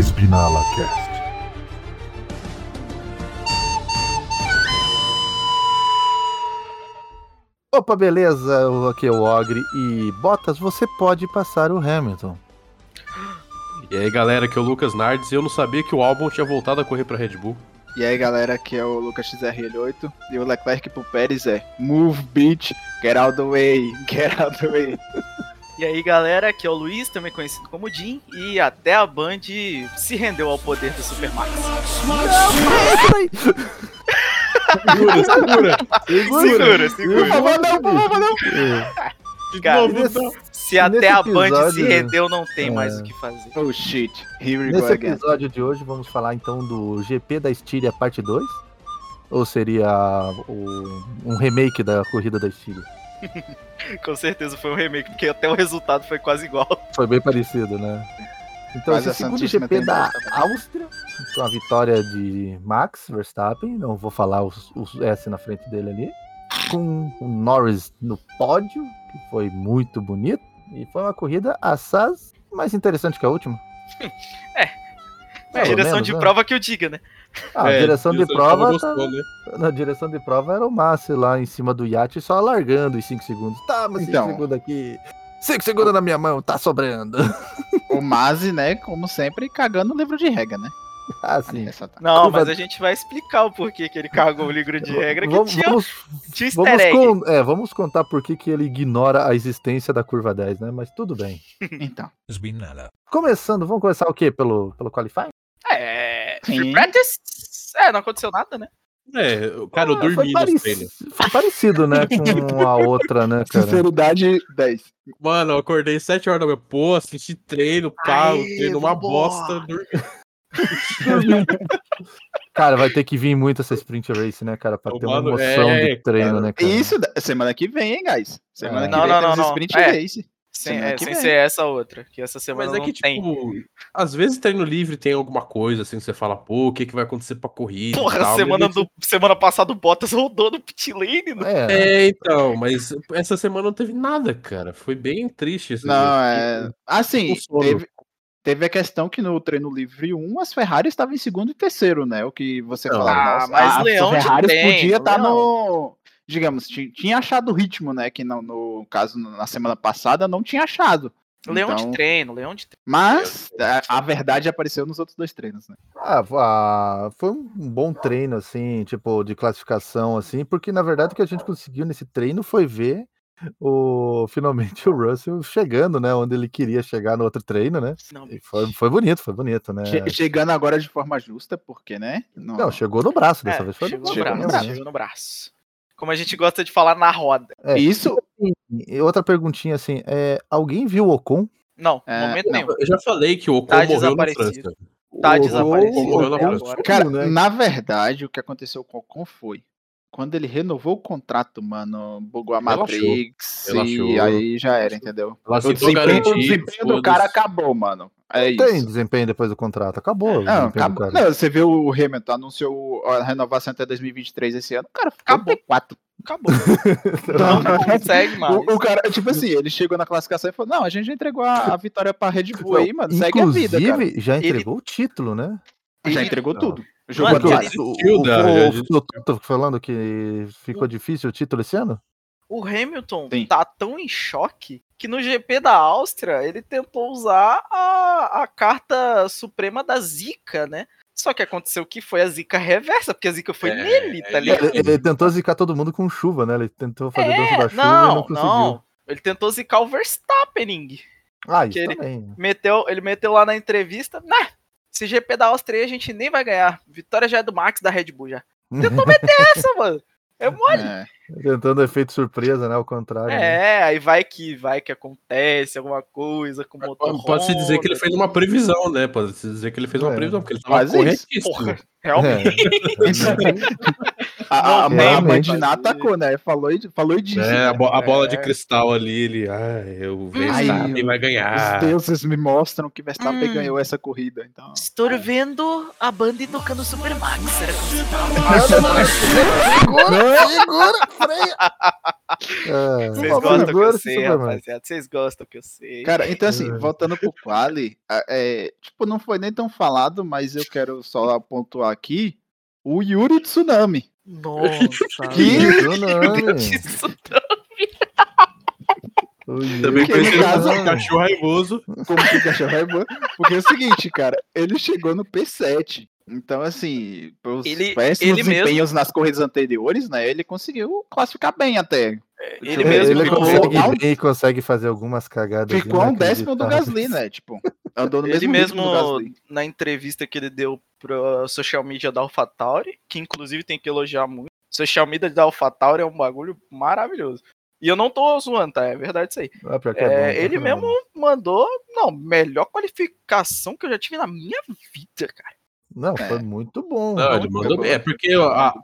Espinala Cast. Opa, beleza? Aqui é o Ogre e Botas, você pode passar o Hamilton. E aí galera, aqui é o Lucas Nardes e eu não sabia que o álbum tinha voltado a correr pra Red Bull. E aí galera, aqui é o Lucas XRL8 e o Leclerc pro Pérez é Move bitch, get out the way, get out the way. E aí galera, aqui é o Luiz, também conhecido como Jim, e até a Band se rendeu ao poder do Supermax. Segura, segura! Segura, segura. Favor, não, por favor, não. Cara, nesse- se até a Band se rendeu, não tem É. mais o que fazer. Oh shit, here we Nesse go again. episódio de hoje vamos falar então do GP da Estíria parte 2? Ou seria o- um remake da corrida da Estíria? Com certeza foi um remake, porque até o resultado foi quase igual. Foi bem parecido, né? Então, Mas esse a segundo Santíssima GP da. Áustria, com a vitória de Max Verstappen, não vou falar os, os S na frente dele ali, com o Norris no pódio, que foi muito bonito, e foi uma corrida assaz mais interessante que a última. É, Pelo direção menos, de né? prova que eu diga, né? Ah, a É, direção de prova, gostou, tá- né? na direção de prova era o Massi lá em cima do iate, só largando em 5 segundos. Tá, mas 5 Então. segundos aqui. 5 segundos na minha mão, tá sobrando. O Mazi, né, como sempre, cagando o livro de regra, né? Ah, sim. Tá. Não, mas a gente vai explicar o porquê que ele carregou o livro de regra que vamos, tinha, vamos, tinha vamos, con- é, vamos contar por que, que ele ignora a existência da curva 10, né? Mas tudo bem. Então. Começando, vamos começar o quê? Pelo, pelo qualifying? É. Sim. Free practice? É, não aconteceu nada, né? É, cara, eu Ah, dormi parec- treinos. foi parecido, né? Com a outra, né, cara? Sinceridade 10. Mano, eu acordei 7 horas da manhã, pô, assisti treino, pá, treino uma bosta. dormi. Cara, vai ter que vir muito essa sprint race, né, cara? Pra ter uma Mano, emoção é, de treino, cara. né, cara? Isso, semana que vem, hein, guys? Semana É. que Não, vem não, não, não. sprint É. race. Sem, Semana é, que sem ser essa outra, que essa semana Mas é não que, tem. tipo, às vezes treino livre tem alguma coisa, assim, que você fala, pô, o que, que vai acontecer pra corrida? Porra, tal, semana, do, semana passada o Bottas rodou no pit lane. né? É, É, então, mas essa semana não teve nada, cara. Foi bem triste esse Não, dia. é. Assim, teve, teve a questão que no treino livre 1 as Ferrari estavam em segundo e terceiro, né? O que você Não. falava, Ah, mas a Leão Ferrari podia estar Leão. no. Digamos, ti- tinha achado o ritmo, né? Que não, no caso, na semana passada, não tinha achado. Leão Então, de treino, leão de treino. Mas a, a verdade apareceu nos outros dois treinos, né? Ah, ah, foi um bom treino, assim, tipo, de classificação, assim, porque na verdade o que a gente conseguiu nesse treino foi ver o finalmente o Russell chegando, né? Onde ele queria chegar no outro treino, né? Não, E foi, foi bonito, foi bonito, né? Che- Chegando agora de forma justa, porque, né? Não, Não, chegou no braço dessa é, vez. Foi chegou, no no braço. chegou no braço. Como a gente gosta de falar na roda. É, Isso, E outra perguntinha assim, é, alguém viu o Ocon? Não, É, momento nenhum. Eu já falei que o Ocon Tá morreu na. França. Tá O Ocon- desaparecido Ocon sumiu, cara, né? na verdade, o que aconteceu com o Ocon foi. Quando ele renovou o contrato, mano, bugou a. Matrix e Relaxou. aí já era, entendeu? Ela O desempenho, o desempenho do cara acabou, mano. É Tem isso. desempenho depois do contrato, acabou. o Não, acabou. Não, você viu o Hamilton anunciou a renovação até 2023 esse ano. O cara ficou Acabou. P4. Acabou. Não, Não consegue mais. O, o cara, tipo assim, ele chegou na classificação e falou: Não, a gente já entregou a, a vitória pra Red Bull aí, mano. Segue a vida, cara. Inclusive, já entregou o título, né? Já Ele- entregou Não. tudo. Jogou Mano, o, o, o, tô falando que ficou difícil o título esse ano? O Hamilton Sim. tá tão em choque que no GP da Áustria ele tentou usar a, a carta suprema da Zika, né? Só que aconteceu que foi a Zica reversa, porque a Zica foi É, nele, tá ligado? Ele, ele tentou zicar todo mundo com chuva, né? Ele tentou fazer dança da É, chuva e não não, conseguiu. não. Ele tentou zicar o Verstappen. Ah, isso ele- também. Meteu, ele meteu lá na entrevista, nah, esse GP da Áustria aí a gente nem vai ganhar. Vitória já é do Max da Red Bull já. Tentou meter essa, mano. É mole. É. Tentando efeito surpresa, né? Ao contrário. né? É, aí vai que vai que acontece alguma coisa com o motor. Pode-se dizer que ele fez uma previsão, né? Pode-se dizer que ele fez uma É. previsão, porque ele tava corretíssimo. Porra, realmente. É. A, a, Não, a realmente. Mandiná atacou, né? Falou falou e disse. É, a, bo- a bola de É. cristal ali, ele. Ah, eu Verstappen Ai, vai Os ganhar. deuses me mostram que Verstappen Hum. ganhou essa corrida. Então. Estou vendo a Band tocando Super Max. Segura, segura, freia. É, Vocês gostam que eu sei, rapaziada. Vocês gostam que eu sei. Cara, então assim, É. voltando pro Quali, a- é, tipo, não foi nem tão falado, mas eu quero só pontuar aqui o Yuri Tsunami. Nossa. Que- Tsunami. Também conhecido caso- como cachorro raivoso. Como que o cachorro bom? Porque é o seguinte, cara, ele chegou no P7. Então, assim, pelos Ele- péssimos ele mesmo- desempenhos nas corridas anteriores, né? Ele conseguiu classificar bem até. Ele É, mesmo ele ficou- consegue a um- bem e consegue fazer algumas cagadas. Ficou um décimo do. Gasly, né? Tipo, andou no Ele mesmo, mesmo, na entrevista que ele deu pra social media da AlphaTauri, que inclusive tem que elogiar muito. Social media da AlphaTauri é um bagulho maravilhoso. E eu não tô zoando, tá? É verdade isso aí. Ah, é É, bom, ele é mesmo bom. mandou, não, melhor qualificação que eu já tive na minha vida, cara. Não, É. foi muito bom. Não, Muito mandou bom. bem. É porque a,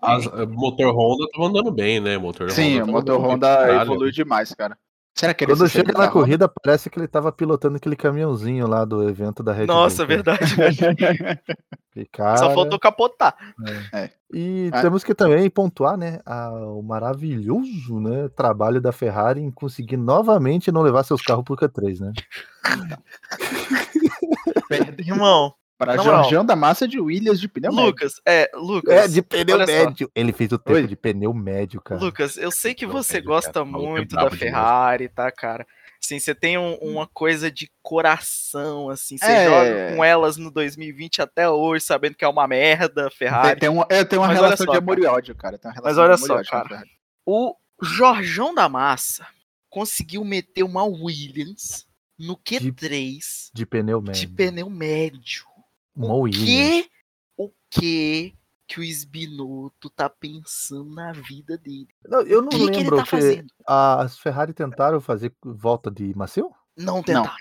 motor Honda tava andando bem, né? Motor Sim, Honda o tava motor Honda evoluiu demais, cara. Será que ele Quando chega na corrida, parece que ele tava pilotando aquele caminhãozinho lá do evento da Red Nossa, Bull. cara. verdade. E, cara, Só faltou capotar. E Ah. temos que também pontuar, né, a- o maravilhoso, né, trabalho da Ferrari em conseguir novamente não levar seus carros pro Q3, né? Irmão, Moral. Jorjão da Massa de Williams de pneu médio. Lucas, é, Lucas. É, de pneu olha só. médio. Ele fez o tempo Oi. de pneu médio, cara. Lucas, eu sei que você velho, gosta cara, é muito da. Ferrari, tá, cara? Assim, você tem um- uma coisa de coração, assim, você É. joga com elas no 2020 até hoje, sabendo que é uma merda, a Tem, Ferrari. tem uma, é, tem uma Mas relação só, de amor e ódio, cara. Tem uma Mas olha de só, cara. Ferrari. O Jorjão da Massa conseguiu meter uma Williams no Q3 De pneu de médio. pneu médio. Uma O que, o que que o Esbinoto tá pensando na vida dele? Não, eu não O que, que ele lembro tá que fazendo? as Ferrari tentaram fazer volta de macio? Não tentaram.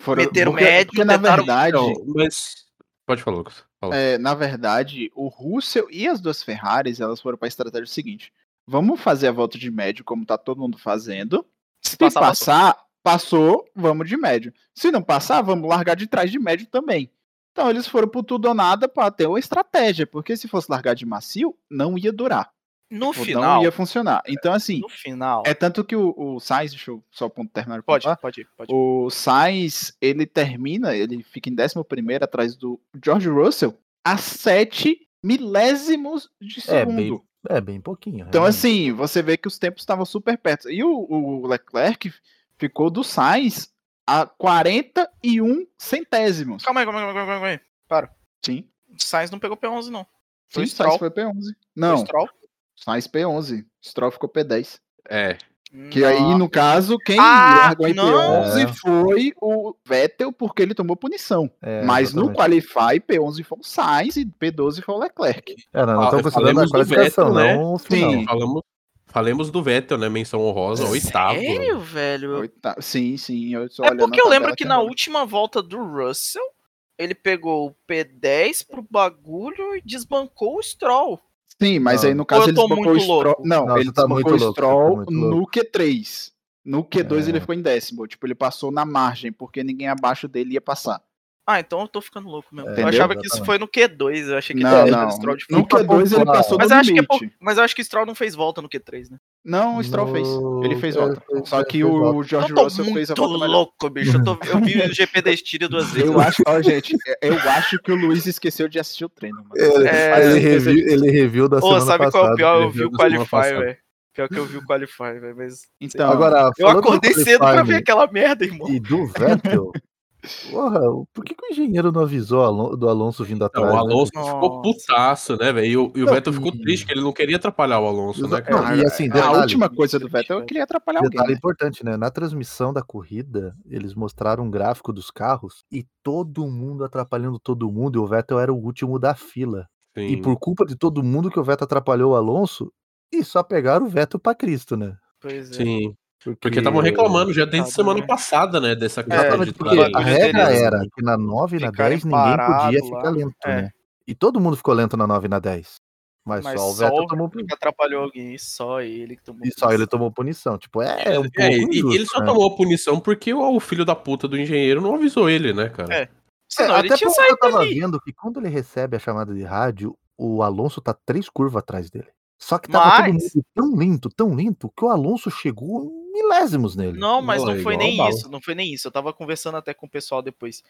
Foram- Meteram porque, médio, porque, na verdade, Não, mas. Pode falar, Lucas. Fala. é, na verdade, o Russell e as duas Ferraris, elas foram para a estratégia seguinte: vamos fazer a volta de médio como tá todo mundo fazendo. Se passar, passar, passou, vamos de médio. Se não passar, vamos largar de trás de médio também. Então eles foram por tudo ou nada para ter uma estratégia, porque se fosse largar de macio, não ia durar. No Tipo, final, Não ia funcionar. Então, assim, no final, é tanto que o, o Sainz, deixa eu só ponto terminar de pode, pode, ir, pode. ir. O Sainz, ele termina, ele fica em 11 atrás do George Russell a 7 milésimos de É segundo. bem, é bem pouquinho. Então, realmente. assim, você vê que os tempos estavam super perto. E o, o Leclerc ficou do Sainz a 41 centésimos. Calma aí, calma aí, calma aí, calma aí. Para. Sim, O Sainz não pegou P11, não. sim, Foi o Stroll. Sainz foi P11. Foi Não, Stroll. Sainz P11. Stroll ficou P10. É. Que aí, Não. no caso, quem Ah, largou em não. P11 É. foi o Vettel, porque ele tomou punição. É, Mas no. Qualify, P11 foi o Sainz e P12 foi o Leclerc. É, não, não Ah, estão considerando a qualificação, Vettel, né? não o final. Sim. Falamos, falemos do Vettel, né? Menção honrosa, oitavo. Sério, velho? Oita- Sim, sim. Eu É porque eu lembro que na última volta do Russell, ele pegou o P10 pro bagulho e desbancou o Stroll. Sim, mas Não. aí no caso ele tô desbancou o muito Stroll. louco? Não, Não, ele tá desbancou muito o tá Stroll no louco. Q3. No Q2 É. ele ficou em décimo. Tipo, ele passou na margem, porque ninguém abaixo dele ia passar. Ah, então eu tô ficando louco mesmo. eu Entendeu? achava que isso foi no Q2, eu achei que Não, ele não. o Stroll de No fora. Q2 ele passou Mas do eu, acho que é limite. pou- mas eu acho que o Stroll não fez volta no Q3, né? Não, o Stroll No- fez. Ele fez é, volta. fez- Só fez que o volta. George eu tô Russell fez a muito volta melhor. louco, bicho. Eu, tô- eu vi o GP da Estíria duas vezes. Eu acho, ó, gente, eu acho que o Luiz esqueceu de assistir o treino, mano. É, ele, reviu, ele reviu da Ô, semana sabe passada. qual é o pior? Eu ele vi o Qualify, passada. velho. Pior que eu vi o Qualify, velho. Mas Então, Agora, eu acordei cedo pra ver aquela merda, irmão. E do Vettel, porra, por que, que o engenheiro não avisou do Alonso vindo atrás? Não, o né? Alonso Nossa. ficou putaço, né, velho? E o, e o Não, Vettel ficou e- triste, que ele não queria atrapalhar o Alonso, né, Não, cara? e assim, a detalhe, última coisa do Vettel eu queria atrapalhar alguém. Detalhe né? importante, né? Na transmissão da corrida, eles mostraram um gráfico dos carros e todo mundo atrapalhando todo mundo, e o Vettel era o último da fila. E Sim. por culpa de todo mundo que o Vettel atrapalhou o Alonso, e só pegaram o Vettel pra Cristo, né? Pois é. Sim. Porque estavam reclamando já desde Tá semana bom. passada, né? Dessa questão Exatamente, de porque a né, regra era que na 9 e na ficarem 10 ninguém podia ficar lá. lento, É. né? E todo mundo ficou lento na 9 e na 10. Mas, Mas só o Vettel tomou punição. atrapalhou alguém, só ele que tomou E só ele punição. tomou punição. Tipo, é, é um pouco É, e- injusto, ele só né? tomou a punição porque o, o filho da puta do engenheiro não avisou ele, né, cara? É. Senão É, ele até tinha porque eu tava ali. vendo que quando ele recebe a chamada de rádio, o Alonso tá três curvas atrás dele. Só que tava todo Mas- mundo tão lento, tão lento, que o Alonso chegou milésimos nele. Não, mas Bola não foi igual nem isso, não foi nem isso. Eu tava conversando até com o pessoal depois.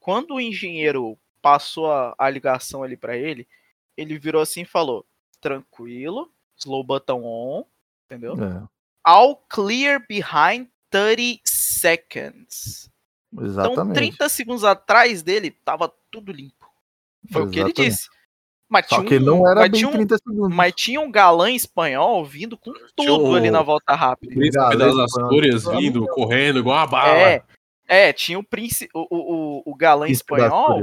Quando o engenheiro passou a, a ligação ali pra ele, ele virou assim e falou: tranquilo, slow button on, entendeu? É, All clear behind 30 seconds. Então, exatamente. 30 segundos atrás dele, tava tudo limpo. Foi o que ele Exatamente. disse. Mas Só tinha que um- não era mas bem tinha um- 30 segundos. Mas tinha um galã espanhol vindo com tudo um- ali na volta rápida. Príncipe das Astúrias vindo, correndo, igual uma bala. É, é, tinha o príncipe, o, o, o, o galã Príncipe espanhol,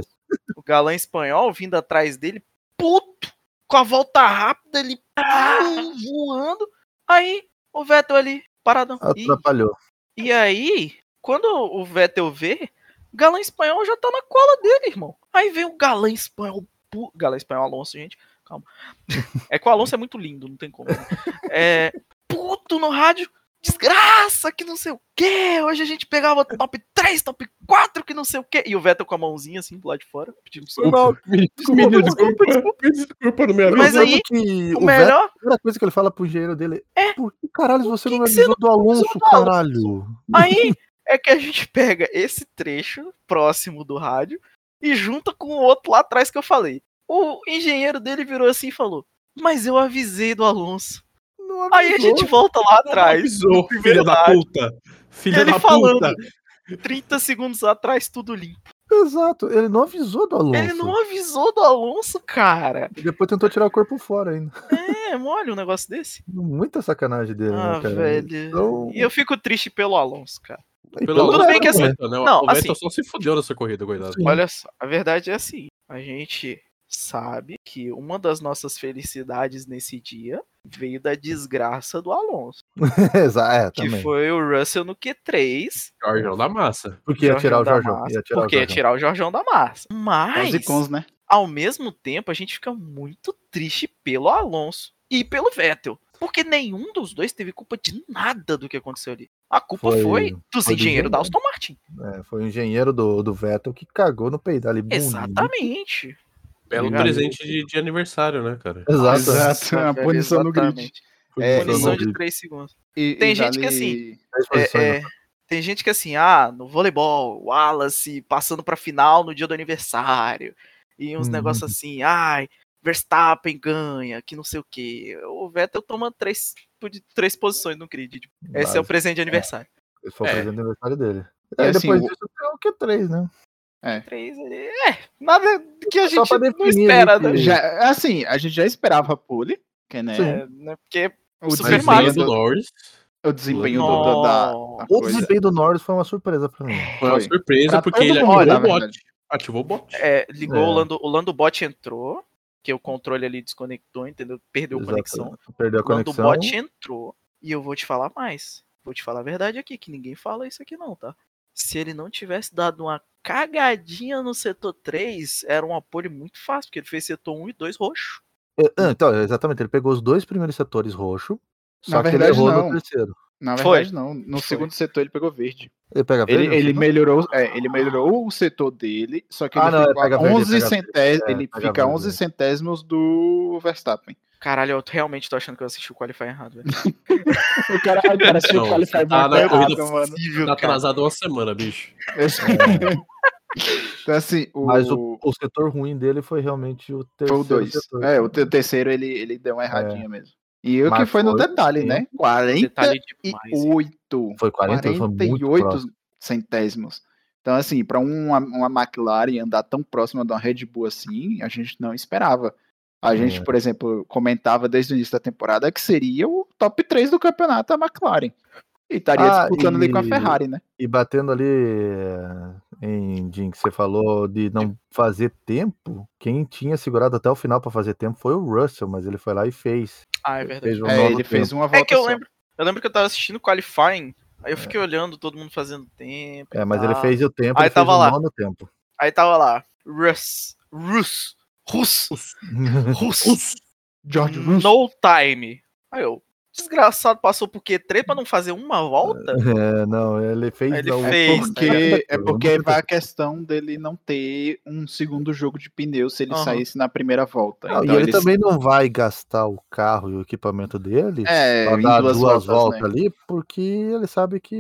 o galã espanhol vindo atrás dele, puto, com a volta rápida, ele pum, voando. Aí o Vettel ali, paradão. E, Atrapalhou. e aí, quando o Vettel vê, o galã espanhol já tá na cola dele, irmão. Aí vem o galã espanhol, pu... galã espanhol Alonso, gente, calma. É que o Alonso é muito lindo, não tem como. né? É, puto no rádio, desgraça, que não sei o quê. Hoje a gente pegava top 3, top 4, que não sei o quê. E o Vettel com a mãozinha assim do lado de fora, pedindo desculpa. Me Desculpa, me desculpa, desculpa, me desculpa, não me. Mas aí, que O o Vettel, melhor, a primeira coisa que ele fala pro engenheiro dele é por que caralho você que não me que avisou do Alonso? caralho? aí é que a gente pega esse trecho próximo do rádio e junta com o outro lá atrás que eu falei. O engenheiro dele virou assim e falou: Mas eu avisei do Alonso. Não Aí a gente volta lá atrás. avisou, filha da puta. Filha Ele da falando. puta. 30 segundos atrás, tudo limpo. Exato, ele não avisou do Alonso. Ele não avisou do Alonso, cara. E depois tentou tirar o corpo fora ainda. É, mole um negócio desse. Muita sacanagem dele, Ah, né, cara? velho. Então- E eu fico triste pelo Alonso, cara. Pelo Tudo bem que o assim- Vettel, né? O- não, o assim- só se fudeu nessa corrida, coitado. Olha só, a verdade é assim: a gente sabe que uma das nossas felicidades nesse dia veio da desgraça do Alonso, Exato, é, que também. foi o Russell no Q3. Jorjão da massa. Porque ia tirar o Jorjão. Porque o ia tirar o Jorjão da massa. Mas, e cons, né? ao mesmo tempo, a gente fica muito triste pelo Alonso e pelo Vettel. Porque nenhum dos dois teve culpa de nada do que aconteceu ali. A culpa Foi- foi, dos foi do engenheiros da engenheiro. Aston Martin. É, foi o engenheiro do, do Vettel que cagou no peidal ali. bonito. Exatamente. Belo Obrigado. presente de, de aniversário, né, cara? Exato. Exato, a velho, punição no grid. É, isso, Punição de vi. 3 segundos. E- Tem e gente que vale- Três É, é, tem gente que assim, ah, no voleibol, Wallace passando pra final no dia do aniversário. E uns Uhum. negócios assim, ai, Verstappen ganha, que não sei o quê. O Vettel toma três, três posições no grid. tipo, Esse é o presente de aniversário. Esse foi o É. presente de aniversário dele. E Aí assim, depois disso tem o Q3, né? Três ali. É, nada que a Só gente pra não definir espera, né? que- Já, assim, a gente já esperava a pole, que né, Sim. É, né, Porque o Super desempenho, Mario do Norris. o desempenho do- do- da. O coisa. desempenho do Norris foi uma surpresa pra mim. Foi uma surpresa, Pra porque ele mundo, ativou o bot. verdade. Ativou o bot. É, ligou É. o Lando, o Lando Bot entrou, que o controle ali desconectou, entendeu? Perdeu a Exato. conexão. Perdeu a Quando o conexão. bot entrou, e eu vou te falar mais. Vou te falar a verdade aqui, que ninguém fala isso aqui não, tá? Se ele não tivesse dado uma cagadinha no setor 3, era um apoio muito fácil, porque ele fez setor 1 e 2 roxo. É, ah, Então, exatamente, ele pegou os dois primeiros setores roxo, só Na que verdade, ele errou não. no terceiro. Na Foi. verdade, não. No Foi. segundo setor ele pegou verde. Ele pega Ele, verde, ele não? melhorou, é, ele melhorou o setor dele, só que Ah, ele não, fica pega a verde, 11 pega centésimos, é, ele fica verde, 11 é. centésimos do Verstappen. Caralho, eu realmente tô achando que eu assisti o Qualify errado, velho. O cara, o cara assistiu o Qualify tá muito errado, corrida mano. Tá atrasado uma semana, bicho. Então, assim, o, Mas o, o setor ruim dele foi realmente o foi terceiro o 2. setor. É, o te- terceiro ele, ele deu uma erradinha mesmo. E o que foi no detalhe, né? 48 Detalhe demais. Foi 40, foi muito 48 próximo. centésimos. Então, assim, para uma, uma McLaren andar tão próxima de uma Red Bull assim, a gente não esperava. A gente, É. por exemplo, comentava desde o início da temporada que seria o top 3 do campeonato a McLaren. E estaria Ah, disputando ali com a e- Ferrari, né? E batendo ali eh, em Jim, que você falou de não fazer tempo, quem tinha segurado até o final pra fazer tempo foi o Russell, mas ele foi lá e fez. Ah, é verdade. Fez um É, ele fez tempo. uma volta É que eu só. lembro, eu lembro que eu tava assistindo o Qualifying, aí eu fiquei olhando todo mundo fazendo tempo. É, mas ele tal. fez o tempo, Aí ele fez tava o lá. nono tempo. Aí tava lá, Russ, Russ, Russ, Russ, George Russell. no time. Aí eu, desgraçado, passou por Q3 pra não fazer uma volta? É, não, ele fez. Ele não, fez, Porque, é né? porque aí vai a questão dele não ter um segundo jogo de pneu se ele Aham. saísse na primeira volta. Não, Então e ele eles- também não vai gastar o carro e o equipamento dele É, pra dar duas duas, voltas, voltas, né? ali, porque ele sabe que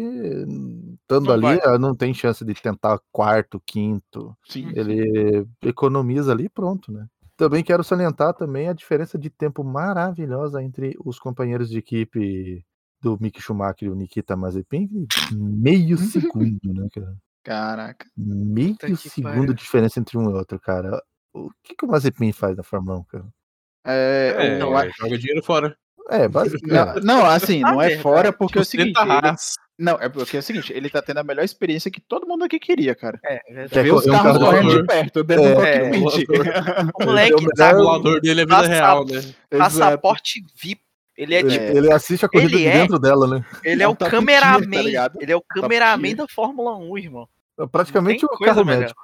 estando Não ali vai. eh, não tem chance de tentar quarto, quinto. Sim. Ele economiza ali e pronto, né? Também quero salientar também a diferença de tempo maravilhosa entre os companheiros de equipe do Mick Schumacher e o Nikita Mazepin, meio segundo, né, cara? Caraca. Meio segundo de diferença entre um e outro, cara. O que, que o Mazepin faz na Fórmula 1, cara? É, É, eu a- joga dinheiro fora. É, basicamente. não, não, assim, Na não é fora porque é o seguinte. Sustenta a ele-. Não, é porque é o seguinte, ele tá tendo a melhor experiência que todo mundo aqui queria, cara. É, é verdade. Quer Ver os correr um carros carro correndo de perto, dentro do É. O moleque é tá O voador dele é vida Passa- real, né? Passaporte VIP. Ele é Ele, tipo, ele assiste a corrida ele de é- dentro dela, né? ele é é o top tier, cameraman. tá ele é o cameraman da Fórmula 1, irmão. Praticamente tem o carro melhor. médico.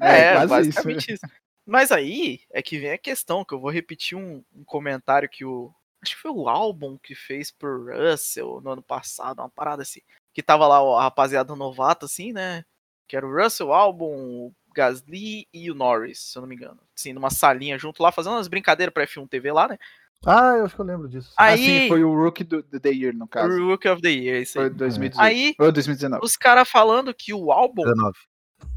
É, É, quase basicamente isso. Mas aí é que vem a questão, que eu vou repetir um, um comentário que o. Acho que foi o álbum que fez por Russell no ano passado, uma parada assim. Que tava lá a rapaziada novata, assim, né? Que era o Russell, o álbum, o Gasly e o Norris, se eu não me engano. Assim, numa salinha junto lá, fazendo umas brincadeiras pra F1 TV lá, né? Ah, eu acho que eu lembro disso. Aí, Assim, foi o Rookie do, do The Year, no caso. o Rookie of the Year, isso Foi aí. 2018. Aí, Ou 2019. os caras falando que o álbum 19.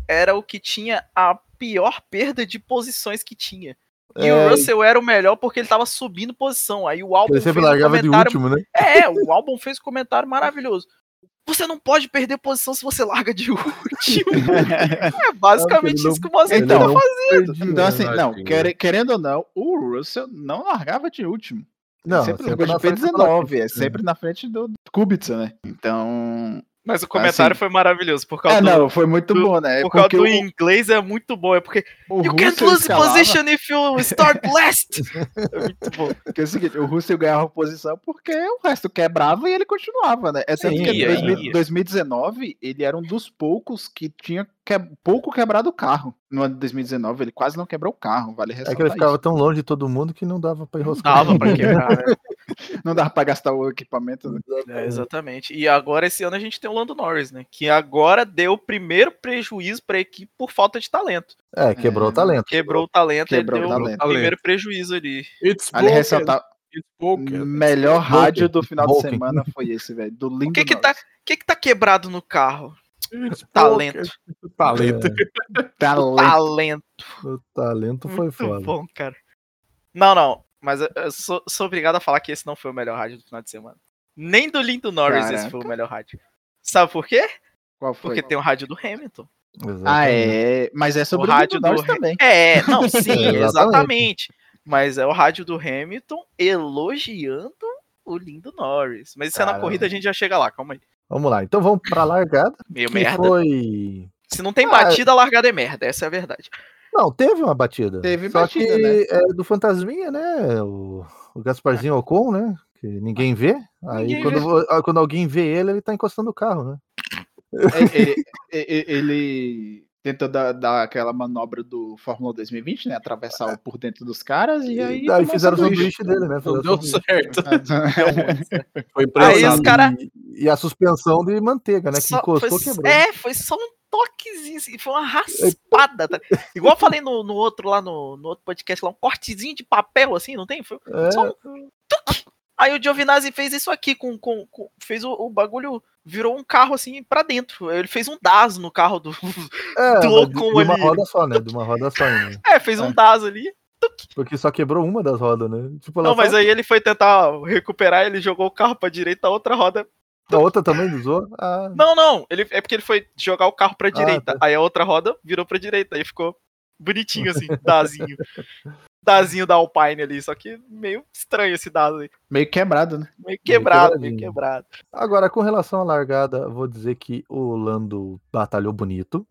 era o que tinha a pior perda de posições que tinha. E É, o Russell era o melhor porque ele tava subindo posição. Aí o álbum Ele fez sempre um largava de comentário. último, né? É, o álbum fez um comentário maravilhoso. Você não pode perder posição se você larga de último. é basicamente não- isso que o Mazepin Então, tá fazendo. Então, assim, Verdade, não, né? quer- querendo ou não, o Russell não largava de último. Não, sempre sempre largou na de frente do P19, é Latifi, sempre na frente do, do Kubica, né? Então. Mas o comentário Assim- foi maravilhoso. Por causa É, do, não, foi muito do- bom, né? por causa Porque do o, inglês é muito bom. É porque o You can't Russell lose escalava, position if you start last. é muito bom. Porque é o seguinte, o Russell ganhava posição porque o resto quebrava e ele continuava, né? É tanto Sim, que em ia, 2000 ia. 2019 ele era um dos poucos que tinha que- pouco quebrado o carro. No ano de 2019 ele quase não quebrou o carro, vale É ressaltar que ele ficava isso. tão longe de todo mundo que não dava pra enroscar. Dava pra quebrar, né? Não dava pra gastar o equipamento. né? É, exatamente. E agora, esse ano, a gente tem o Lando Norris, né? Que agora deu o primeiro prejuízo pra equipe por falta de talento. É, quebrou É. o talento. Quebrou o talento, Quebrou o talento. o primeiro prejuízo ali. It's broken, ressaltar, it's broken. melhor rádio do final de semana foi esse, velho. Do lindo O que que tá, Norris. o que que tá quebrado no carro? It's Talento. broken. Talento. Talento. Talento. O talento foi Muito foda. bom, cara. Não, não. Mas eu, eu sou, sou obrigado a falar que esse não foi o melhor rádio do final de semana. Nem do Lindo Norris esse Caraca. foi o melhor rádio. Sabe por quê? Qual foi? Porque tem o rádio do Hamilton. Exatamente. Ah, é. Mas é sobre O o, rádio lindo Norris do- também. É, não, sim, Exatamente. exatamente. Mas é o rádio do Hamilton elogiando o lindo Norris. Mas isso é na corrida, a gente já chega lá, calma aí. Vamos lá, então vamos pra largada. Meio que merda. foi. Se não tem Ah, batida, a largada é merda, essa é a verdade. Não, teve uma batida. Teve Só batida, que né? é do Fantasminha, né? O, o Gasparzinho Ocon, né? Que ninguém vê. Aí Ninguém quando, vê. ah, quando alguém vê ele, ele tá encostando o carro, né? É, ele, ele- ele tentou dar, dar aquela manobra do Fórmula 2020, né? Atravessar por dentro dos caras e aí. Aí um fizeram o sanduíche. dele, né? Não deu sanduíche. certo. Foi Aí impressionante. os cara- E, e a suspensão de manteiga, né? Que Só- encostou, foi, quebrou. É, foi só um toquezinho, assim, foi uma raspada. tá? Igual eu falei no, no outro lá, no, no outro podcast lá, um cortezinho de papel, assim, não tem? Foi É, só um tuque. Aí o Giovinazzi fez isso aqui, com, com, com- fez o, o bagulho, virou um carro assim pra dentro. Ele fez um DAS no carro do. é, do mas de, Ocon de uma roda só, né? De uma roda só ainda. É, fez um DAS ali. Porque só quebrou uma das rodas, né? Tipo, Não, mas só- aí ele foi tentar recuperar, ele jogou o carro pra direita, a outra roda. A outra também usou. Ah, Não, não, ele, é porque ele foi jogar o carro pra direita. tá. Aí a outra roda virou pra direita. Aí ficou bonitinho assim, dazinho. dazinho da Alpine ali, só que meio estranho esse dado aí. Meio quebrado, né? Meio quebrado, meio quebradinho. quebrado. Agora, com relação à largada, vou dizer que o Lando batalhou bonito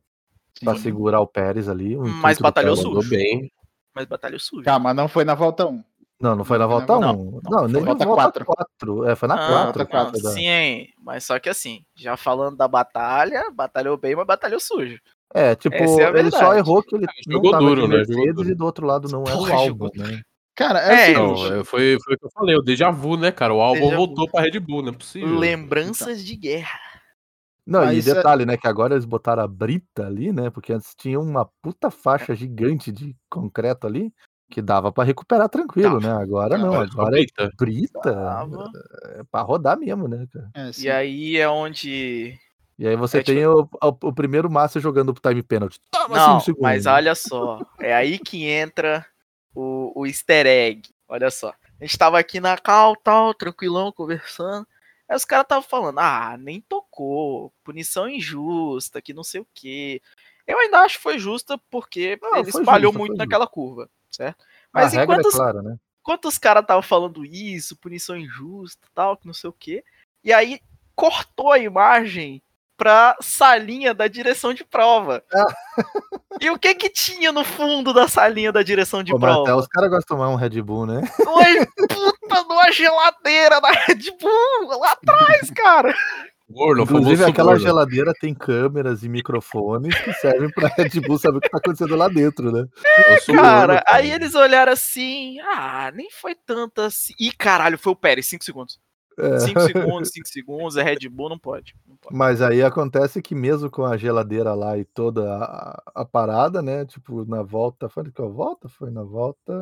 pra Sim. segurar o Pérez ali. o Mas batalhou sujo. bem. Mas batalha sujo. Calma, não foi na volta 1. Não, não foi na Não, volta 1. não, Não, não, nem foi na volta volta quatro. 4. É, foi na Ah, 4. volta cara, quatro, da- Sim, mas só que assim, já falando da batalha, batalhou bem, mas batalhou sujo. É, tipo, é a ele só errou que ele não Jogou tava duro, de né? Jogou duro. e do outro lado não era Porra, o jogou álbum, né? Cara, É, é, Não, o seguinte, é, foi, foi o que eu falei, o déjà vu, né, cara? O álbum vu. voltou pra Red Bull, não é possível. Lembranças de guerra. Não, e Mas é- detalhe, né? Que agora eles botaram a brita ali, né? Porque antes tinha uma puta faixa gigante de concreto ali que dava pra recuperar tranquilo, né? Agora não, Agora é é brita. brita. Tava. É pra rodar mesmo, né, cara? é, assim, E aí é onde. E aí você É, tem o, o, o primeiro Massa jogando pro time penalty. Toma Não, cinco segundos. mas olha só. É aí que entra o, o easter egg. Olha só. A gente tava aqui na cal, tal, tranquilão, conversando. Aí os caras estavam falando, ah, nem tocou, punição injusta, que não sei o quê. Eu ainda acho que foi justa porque Não, ele espalhou justa, muito naquela curva, certo? a Mas regra enquanto é os, clara, né? enquanto os caras estavam falando isso, punição injusta, tal, que não sei o quê, e aí cortou a imagem pra salinha da direção de prova. e o que que tinha no fundo da salinha da direção de Pô, prova? os caras gostam de tomar um Red Bull, né? Uma puta de uma geladeira da Red Bull lá atrás, cara. Gordo, Inclusive, aquela gordo. geladeira tem câmeras e microfones que servem pra Red Bull saber o que tá acontecendo lá dentro, né? Sou Cara, gordo, aí eles olharam assim, ah, nem foi tanto assim. Ih, caralho, foi o Pérez, 5 segundos. É. 5 segundos, 5 segundos, é Red Bull, não pode. Não pode. Mas aí acontece que mesmo com a geladeira lá e toda a, a parada, né? Tipo, na volta. Foi que a volta? Foi na volta.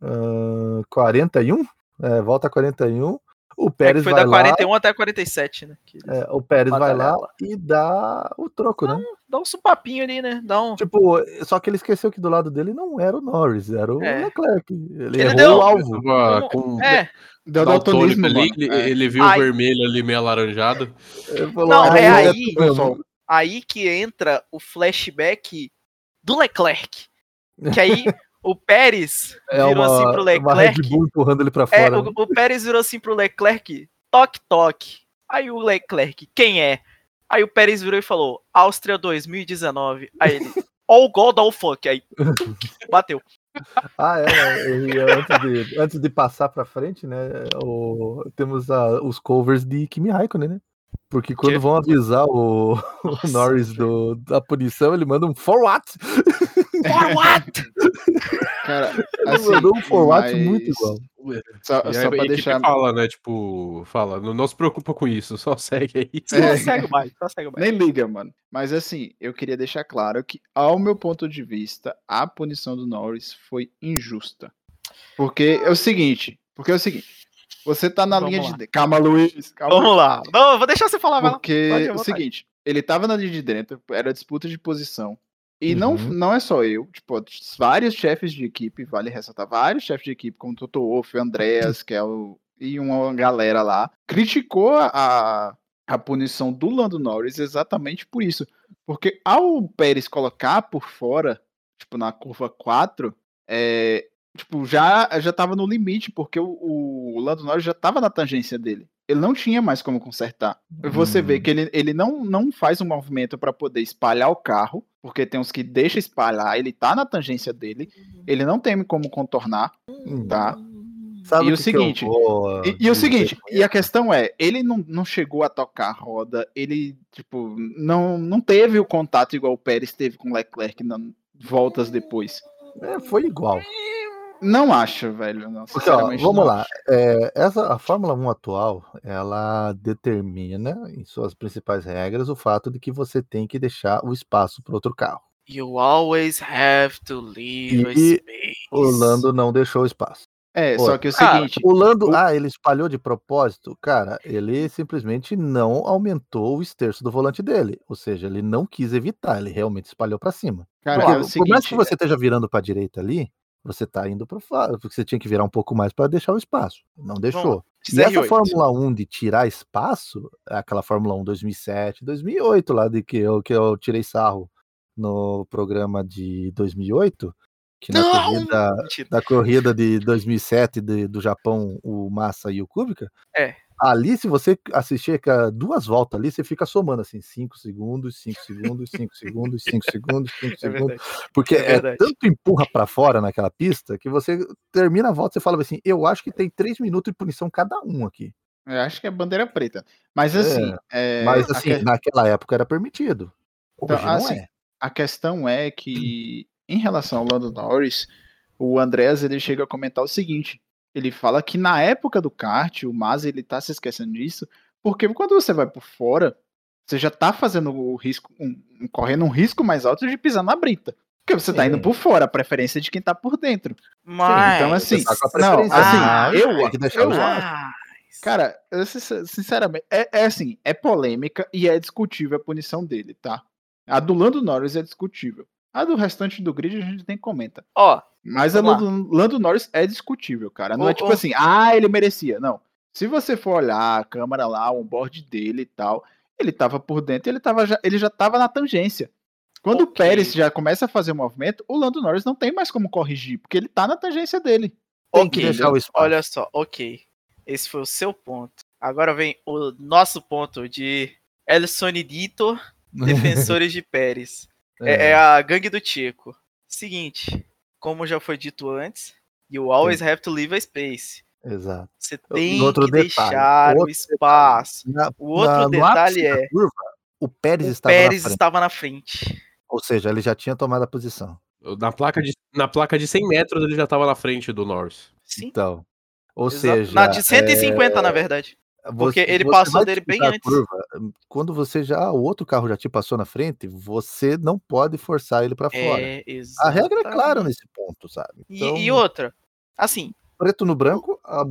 ah, 41? É, volta 41. O É que Pérez foi vai da lá. 41 até 47, né? É, o Pérez vai lá e dá o troco, né? Dá um supapinho ali, né? Dá um. Tipo, só que ele esqueceu que do lado dele não era o Norris, era o É. Leclerc. Ele, Ele errou deu- o alvo. Tava com É, deu daltonismo, ali, ele, É. ele viu Ai. o vermelho ali meio alaranjado. Falou, Não, "Ah, é aí- aí que entra o flashback do Leclerc. Que aí o Pérez É virou uma, assim pro uma Red Leclerc. Bull empurrando ele pra É, fora. o, o Pérez virou assim pro Leclerc, toque, toque. Aí o Leclerc, quem é? Aí o Pérez virou e falou, Áustria 2019. Aí ele, all God, all fuck. Aí, bateu. Ah, é, né? E antes de, antes de passar pra frente, né? o- temos a- os covers de Kimi Raikkonen, né? Porque quando Quê? vão avisar o, o Norris do, da punição, ele manda um for what? For what? Cara, Ele assim, mandou um for what mas- muito igual. Só, E só aí, pra deixar. fala, né? Tipo, fala, não, não se preocupa com isso, só segue aí. Só É. segue mais, só segue mais. Nem liga, mano. Mas assim, eu queria deixar claro que, ao meu ponto de vista, a punição do Norris foi injusta. Porque é o seguinte, porque é o seguinte, você tá na Vamos linha lá. de. Calma, Luiz. Calma, Vamos lá. Não, eu vou deixar você falar, vai lá. Porque Pode, à é o seguinte, ele tava na linha de dentro, era disputa de posição. E não, Uhum. não é só eu, tipo, vários chefes de equipe, vale ressaltar, vários chefes de equipe, como o Toto Wolff, Andreas, que é o. e uma galera lá, criticou a, a punição do Lando Norris exatamente por isso. Porque ao Pérez colocar por fora, tipo, na curva 4, é, tipo, já, já tava no limite, porque o, o Lando Norris já tava na tangência dele. Ele não tinha mais como consertar. Você vê Hum. que ele, ele não, não faz um movimento para poder espalhar o carro, porque tem uns que deixa espalhar, ele tá na tangência dele, ele não tem como contornar, tá? Sabe E o que que eu seguinte, vou E, e o seguinte, e a questão é, ele não, não chegou a tocar a roda, ele, tipo, não, não teve o contato igual o Pérez teve com o Leclerc na, voltas depois. É, foi igual. Não acho, velho. Não, Porque, ó, vamos não lá. É, essa, a Fórmula 1 atual, ela determina em suas principais regras o fato de que você tem que deixar o espaço para outro carro. You always have to leave a space. O Lando não deixou espaço. É, Pô, só que é o cara, seguinte, O Lando, O- ah, ele espalhou de propósito? Cara, ele simplesmente não aumentou o esterço do volante dele. Ou seja, ele não quis evitar, ele realmente espalhou para cima. cara, Porque, é o por mais que seguinte, você esteja virando para direita ali, você tá indo para fora, porque você tinha que virar um pouco mais para deixar o espaço. Não deixou. E essa CR8. Fórmula 1 de tirar espaço, é aquela Fórmula 1 2007, 2008, lá de que eu, que eu tirei sarro no programa de 2008, que na Não! corrida, Mentira. da corrida de 2007 de- do Japão, o Massa e o Kubica. É. Ali, se você assistir duas voltas ali, você fica somando assim, 5 segundos, 5 segundos, 5 segundos, 5 segundos, 5 É segundos. verdade. Porque É é, tanto empurra pra fora naquela pista que você termina a volta e fala assim: eu acho que tem 3 minutos de punição cada um aqui. eu acho que é bandeira preta. Mas assim, é, Mas assim, que- naquela época era permitido. Hoje Então, não assim, é. a questão é que, em relação ao Lando Norris, o Andreas ele chega a comentar o seguinte: ele fala que na época do kart, o Masi ele tá se esquecendo disso, porque quando você vai por fora, você já tá fazendo o risco, um, um- correndo um risco mais alto de pisar na brita. Porque você tá Sim. indo por fora, a preferência é de quem tá por dentro. Mas. então, assim, tá não, assim, mas eu, que deixar eu mas- Cara, eu, sincer- sinceramente, é, é assim, é polêmica e é discutível a punição dele, tá? A do Lando Norris é discutível. A do restante do grid a gente nem comenta. Ó, Mas a Vamos do Lando Norris é discutível, cara. Não Ô, é tipo ô. assim, ah, ele merecia. Não. Se você for olhar a câmera lá, o board dele e tal, ele tava por dentro, ele, tava já, ele já tava na tangência. Quando o Ok. Pérez já começa a fazer o movimento, o Lando Norris não tem mais como corrigir, porque ele tá na tangência dele. Tem ok. o. Olha só, ok. Esse foi o seu ponto. Agora vem o nosso ponto de El Sonidito, defensores de Pérez. É, é a gangue do Tico. Seguinte, como já foi dito antes, you always have to leave a space. Exato. Você tem outro que detalhe, deixar o espaço. Na- O outro na- detalhe é, curva, o Pérez o estava Pérez na frente. estava na frente. Ou seja, ele já tinha tomado a posição. Na placa, de, na placa de 100 metros ele já tava na frente do Norris. Sim. Então, ou exato. seja, na de 150, na verdade. Porque ele passou dele bem antes. curva, quando você já, o outro carro já te passou na frente, você não pode forçar ele para fora. É, A regra é clara nesse ponto, sabe? E, Então, e outra, assim, preto no branco, a,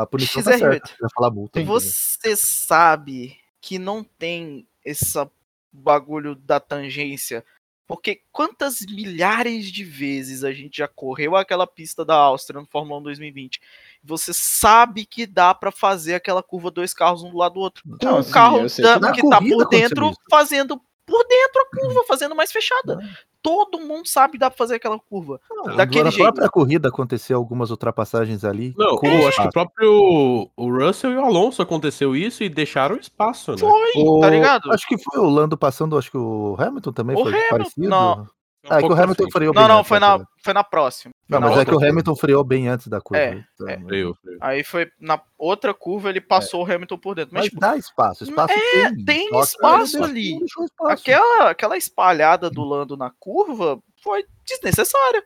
a punição tá XR8. certa. Já falar multa. você sabe que não tem essa bagulho da tangência. Porque quantas milhares de vezes a gente já correu aquela pista da Áustria no Fórmula 1 2020? Você sabe que dá pra fazer aquela curva dois carros um do lado do outro. Com Não, o sim, carro da- que que tá por dentro fazendo por dentro a curva, fazendo mais fechada. Todo mundo sabe dá pra fazer aquela curva. Não, daquele na jeito. própria corrida aconteceu algumas ultrapassagens ali. Não, com o- acho que o próprio o Russell e o Alonso aconteceu isso e deixaram espaço, né? Foi, O- tá ligado? Acho que foi o Lando passando, acho que o Hamilton também O foi Hamilton, parecido. não. Ah, é que o Hamilton freou bem Não, não, antes foi da na, curva. foi na próxima. Não, Na mas é que o. Hamilton freou bem antes da curva. É, então- é. Freio, freio. Aí foi na outra curva, ele passou o Hamilton por dentro. Mas, Mas tipo, dá espaço, espaço tem. tem que espaço ele ali. não deixou espaço. aquela, aquela espalhada do Lando na curva foi desnecessária.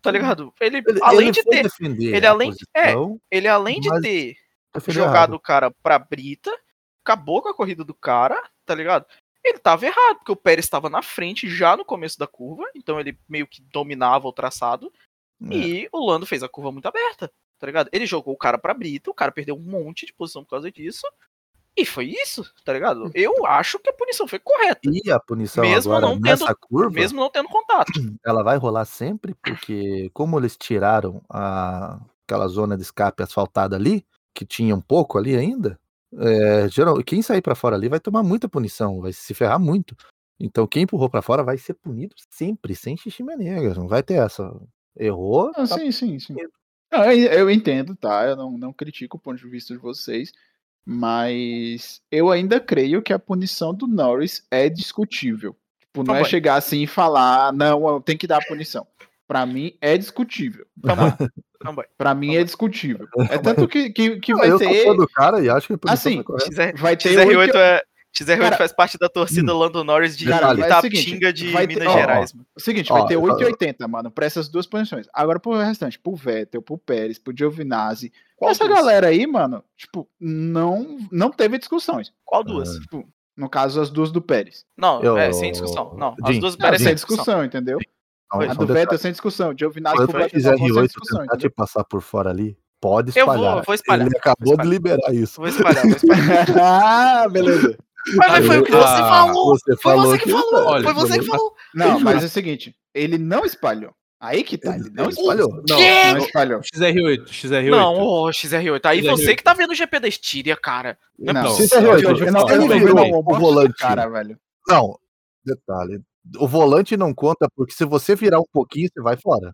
Tá ligado? Ele, Ele, além ele de ter, defender ele além- é, posição, ele além de ter jogado errado. o cara pra brita, acabou com a corrida do cara, tá ligado? Ele tava errado, porque o Pérez estava na frente já no começo da curva, então ele meio que dominava o traçado. É. E o Lando fez a curva muito aberta, tá ligado? Ele jogou o cara pra brita, o cara perdeu um monte de posição por causa disso. E foi isso, tá ligado? Eu acho que a punição foi correta, E a punição Mesmo agora não tendo- nessa curva, mesmo não tendo contato. ela vai rolar sempre, porque como eles tiraram a, aquela zona de escape asfaltada ali, que tinha um pouco ali ainda, é, geral, quem sair pra fora ali vai tomar muita punição, vai se ferrar muito. Então quem empurrou pra fora vai ser punido sempre, sem xixi negra, não vai ter essa. Errou, Ah, tá sim, sim, sim. Não, eu, entendo, tá? Eu não, não critico o ponto de vista de vocês, mas eu ainda creio que a punição do Norris é discutível. Tipo, não é Também. chegar assim e falar, não, tenho que dar a punição. Pra mim é discutível. Também. Também. Pra mim é discutível. É tanto que, que, que Não, vai eu ter. fã do cara e acho que Assim. XR, Vai ter XR8 oito- é. XR8 Cara, faz parte da torcida Lando Norris de Cara, é o Itapitinga seguinte, de vai ter- Minas ó, ó, Gerais. mano. O seguinte, Ó, vai ter eu falo- 8,80, mano, pra essas duas posições. Agora pro restante, pro Vettel, pro Pérez, pro Giovinazzi. Qual essa duas? galera aí, mano, tipo, não, não teve discussões. Qual duas? Tipo, no caso, as duas do Pérez. Não, Eu- é sem discussão. Não, as duas Não, merecem sem discussão. discussão, entendeu? Então, Foi. A do. Vettel sem discussão. Giovinazzi Quando Vettel sem XR8 discussão, tentar te passar por fora ali, pode Eu vou, espalhar. vou espalhar. Ele acabou vou de espalhar. liberar isso. Vou espalhar, vou espalhar. ah, beleza. Mas, foi o que você Ah, falou! Você Foi falou você que falou! olha, Foi você que falou! Não, mas é o seguinte, ele não espalhou. Aí que tá, ele não espalhou. Não, não espalhou. XR8, XR8. Não, ô, XR8. Aí XR8. você que tá vendo o GP da Estíria, cara. Não, Não, se XR8, eu, eu não ele eu não virou vi, não, o volante. Cara, velho. Não, detalhe. O volante não conta, porque se você virar um pouquinho, você vai fora.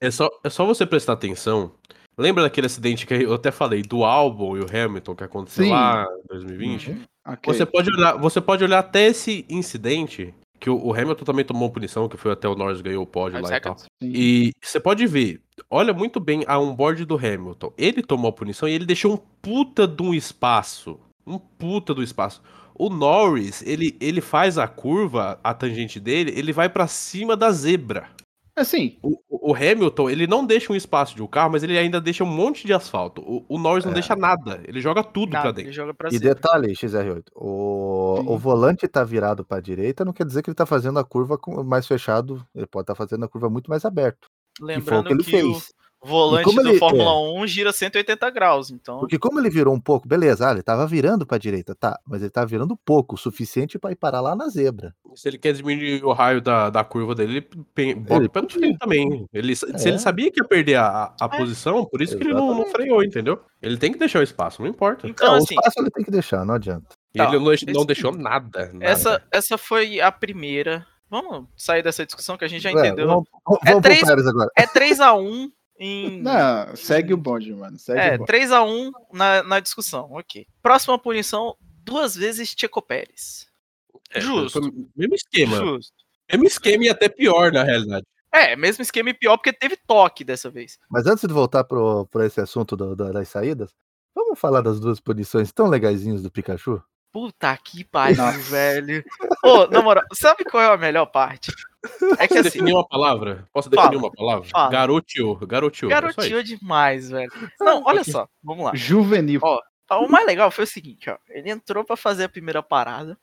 É só, é só você prestar atenção. Lembra daquele acidente que eu até falei, do Albon e o Hamilton que aconteceu Sim. lá em 2020? Ok. Você, pode olhar, você pode olhar até esse incidente, que o, o Hamilton também tomou punição, que foi até o Norris ganhou o pódio lá e tal. seconds. Sim. E você pode ver, olha muito bem a onboard do Hamilton. Ele tomou a punição e ele deixou um puta de um espaço. Um puta do espaço. O Norris, ele, ele faz a curva, a tangente dele, ele vai pra cima da zebra. Assim, O, o Hamilton, ele não deixa um espaço de um carro, mas ele ainda deixa um monte de asfalto. O, o Norris não É. deixa nada. Ele joga tudo pra Nada, dentro. ele joga pra E cima. detalhe, XR8, o, Sim. o volante tá virado pra direita, não quer dizer que ele tá fazendo a curva com- mais fechado, ele pode estar fazendo a curva muito mais aberto. que foi o Lembrando que ele que, fez. o volante como do ele- Fórmula é. 1 gira 180 graus, então. Porque como ele virou um pouco, beleza, ah, ele tava virando pra direita, tá, mas ele tava virando pouco, o suficiente pra ir parar lá na zebra. Se ele quer diminuir o raio da, da curva dele, ele bota Ele o pé no podia. freio também. Ele, Se É. ele sabia que ia perder a, a É. posição, por isso que ele não, não Exatamente. freou, entendeu? Ele tem que deixar o espaço, não importa. Então, Não, assim, o espaço ele tem que deixar, não adianta. E Tá, ele não, esse- não deixou nada. nada. essa, essa foi a primeira. Vamos sair dessa discussão que a gente já É, entendeu. vamos vamos É pro três- Pérez agora. É 3x1 em. não, segue o bonde, mano. Segue É, o bonde. 3x1 na, na discussão, ok. Próxima punição, duas vezes Checo Pérez. É, Justo. Mesmo esquema. Justo. Mesmo esquema e até pior, na realidade. É, mesmo esquema e pior, porque teve toque dessa vez. Mas antes de voltar pro, pro esse assunto do- da- das saídas, vamos falar das duas punições tão legaisinhas do Pikachu? Puta que pariu, Nossa. velho. Ô, na moral, sabe qual é a melhor parte? É que Posso assim, definir uma palavra? Posso definir Fala, uma palavra? fala. Garoteou. Garoteou. é demais, velho. Não, olha só, vamos lá. Juvenil. Ó, O mais legal foi o seguinte, ó. Ele entrou pra fazer a primeira parada.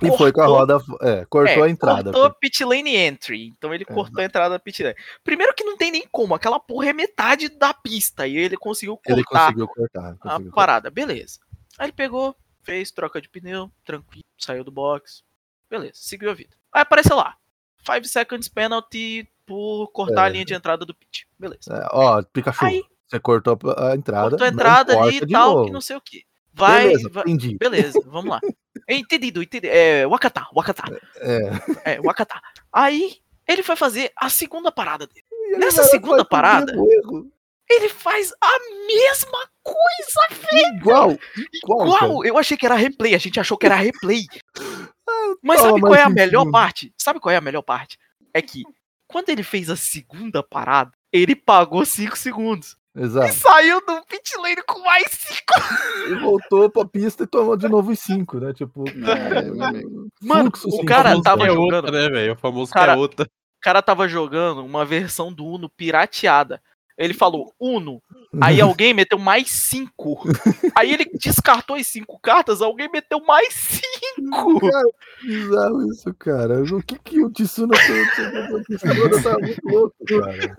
E foi com a cortou- roda, é, cortou É, a entrada. Cortou a pit lane entry. Então ele É, cortou a entrada da pit lane. Primeiro que não tem nem como, aquela porra é metade da pista. E ele conseguiu cortar Ele conseguiu cortar. a conseguiu cortar. parada. Beleza. Aí ele pegou, fez troca de pneu, tranquilo, saiu do box. Beleza, seguiu a vida. Aí apareceu lá. 5 seconds penalty por cortar É. a linha de entrada do pit. Beleza. É, ó, Pikachu, Aí você cortou a entrada. cortou a entrada ali e tal, novo. que não sei o que. Vai, Beleza, vai- entendi. Beleza, vamos lá. Entendido, entendido. É, Wakata, Wakata. É. É, Wakata. Aí ele foi fazer a segunda parada dele. Ele Nessa segunda parada- erro. Ele faz a mesma coisa, Igual, igual. igual. cara. Eu achei que era replay, a gente achou que era replay. Mas toma sabe qual é a melhor parte? Sabe qual é a melhor parte? É que quando ele fez a segunda parada, ele pagou 5 segundos. E Exato. saiu do pit lane com mais 5. E voltou pra pista e tomou de novo os cinco, né? Tipo, É. Mano, fluxo o cara tava é jogando. outra, né, velho? O famoso Cara, é outra. O cara tava jogando uma versão do Uno pirateada. Ele falou Uno, aí alguém meteu mais 5. Aí ele descartou as 5 cartas, alguém meteu mais 5. Cara, bizarro isso, cara. O que que o Tsuna fez? O Tsunoda tá muito louco, cara.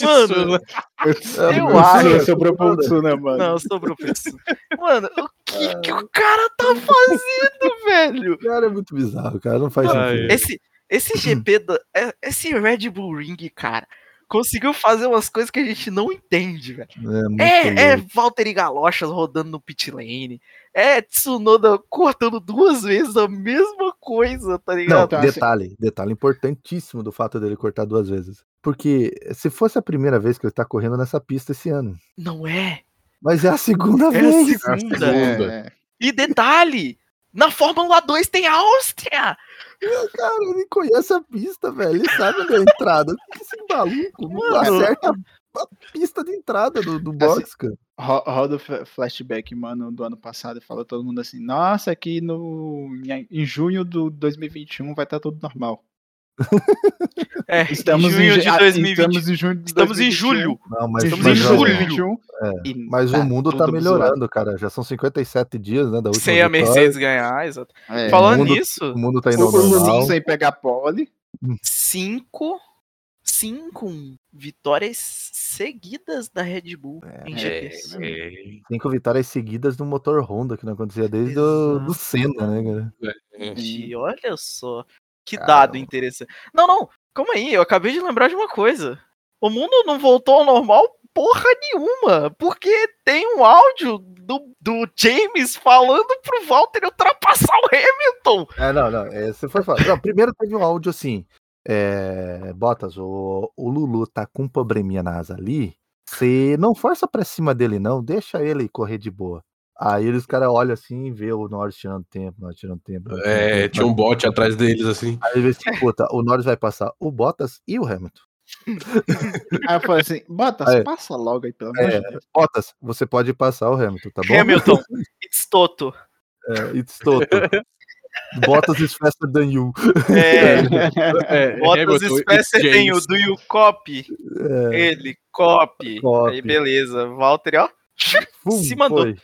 Mano, É, Eu o acho. Tsuna Sobrou pro. Tsuna, mano. Não, sobrou pra isso. Mano, o que, que o cara tá fazendo, velho? Cara, é muito bizarro, cara. Não faz Ai, sentido. Esse, esse GP, da, é- esse Red Bull Ring, cara, conseguiu fazer umas coisas que a gente não entende, velho. É, É, é louco. Valtteri Galochas rodando no pit lane. É Tsunoda cortando duas vezes a mesma coisa, tá Não, ligado? Então, assim- detalhe, detalhe importantíssimo do fato dele cortar duas vezes. Porque se fosse a primeira vez que ele tá correndo nessa pista esse ano, Não é. mas é a segunda É a vez. segunda. É, E detalhe, na Fórmula 2 tem a Áustria. Cara, ele conhece a pista, velho. Ele sabe onde é a entrada. Que esse maluco não acerta a pista de entrada do, do box, cara. Ro- Roda o fla- flashback, mano, do ano passado e fala todo mundo assim: Nossa, aqui no, em, em junho do 2021 vai estar tudo normal. É, Estamos em junho ju- de ah, 2020. Estamos em junho de Estamos em 2021. julho. Não, mas, Estamos mas, em julho. 2021, e mas tá o mundo tá melhorando, cara. Já são 57 dias, né, da última Sem a vitória. Mercedes ganhar, exato. É, Falando mundo- nisso, O mundo tá indo normal. Sem pegar pole. cinco, cinco vitórias seguidas da Red Bull em É, GPs. é, Cinco vitórias seguidas no motor Honda, que não acontecia desde o do Senna, né, cara? é. E olha só, que Caramba. dado interessante. Não, não, calma aí, eu acabei de lembrar de uma coisa. O mundo não voltou ao normal porra nenhuma, porque tem um áudio do, do James falando pro Walter ultrapassar o Hamilton. É, não, não. É, você foi falar. Não, primeiro teve um áudio assim. É, Botas, o, o Lulu tá com um probleminha na asa ali. Você não força pra cima dele, não. Deixa ele correr de boa. Aí os caras olham assim e vê o Norris tirando tempo, Norris tirando tempo. Norris tirando É, tempo. tinha um bot atrás deles, assim. Aí vê assim, puta, o Norris vai passar o Bottas e o Hamilton. Aí eu falei assim: Bota, É. passa logo aí, pelo amor É, de Deus. Bottas, você pode passar o Hamilton, tá bom? Hamilton, it's Toto. É, it's Toto. Bottas is faster than you. É, É, Bottas Hamilton, is faster than you, do you copy? É, Ele, copy. Copy. Aí, beleza. Valtteri, ó. pum, se mandou. foi.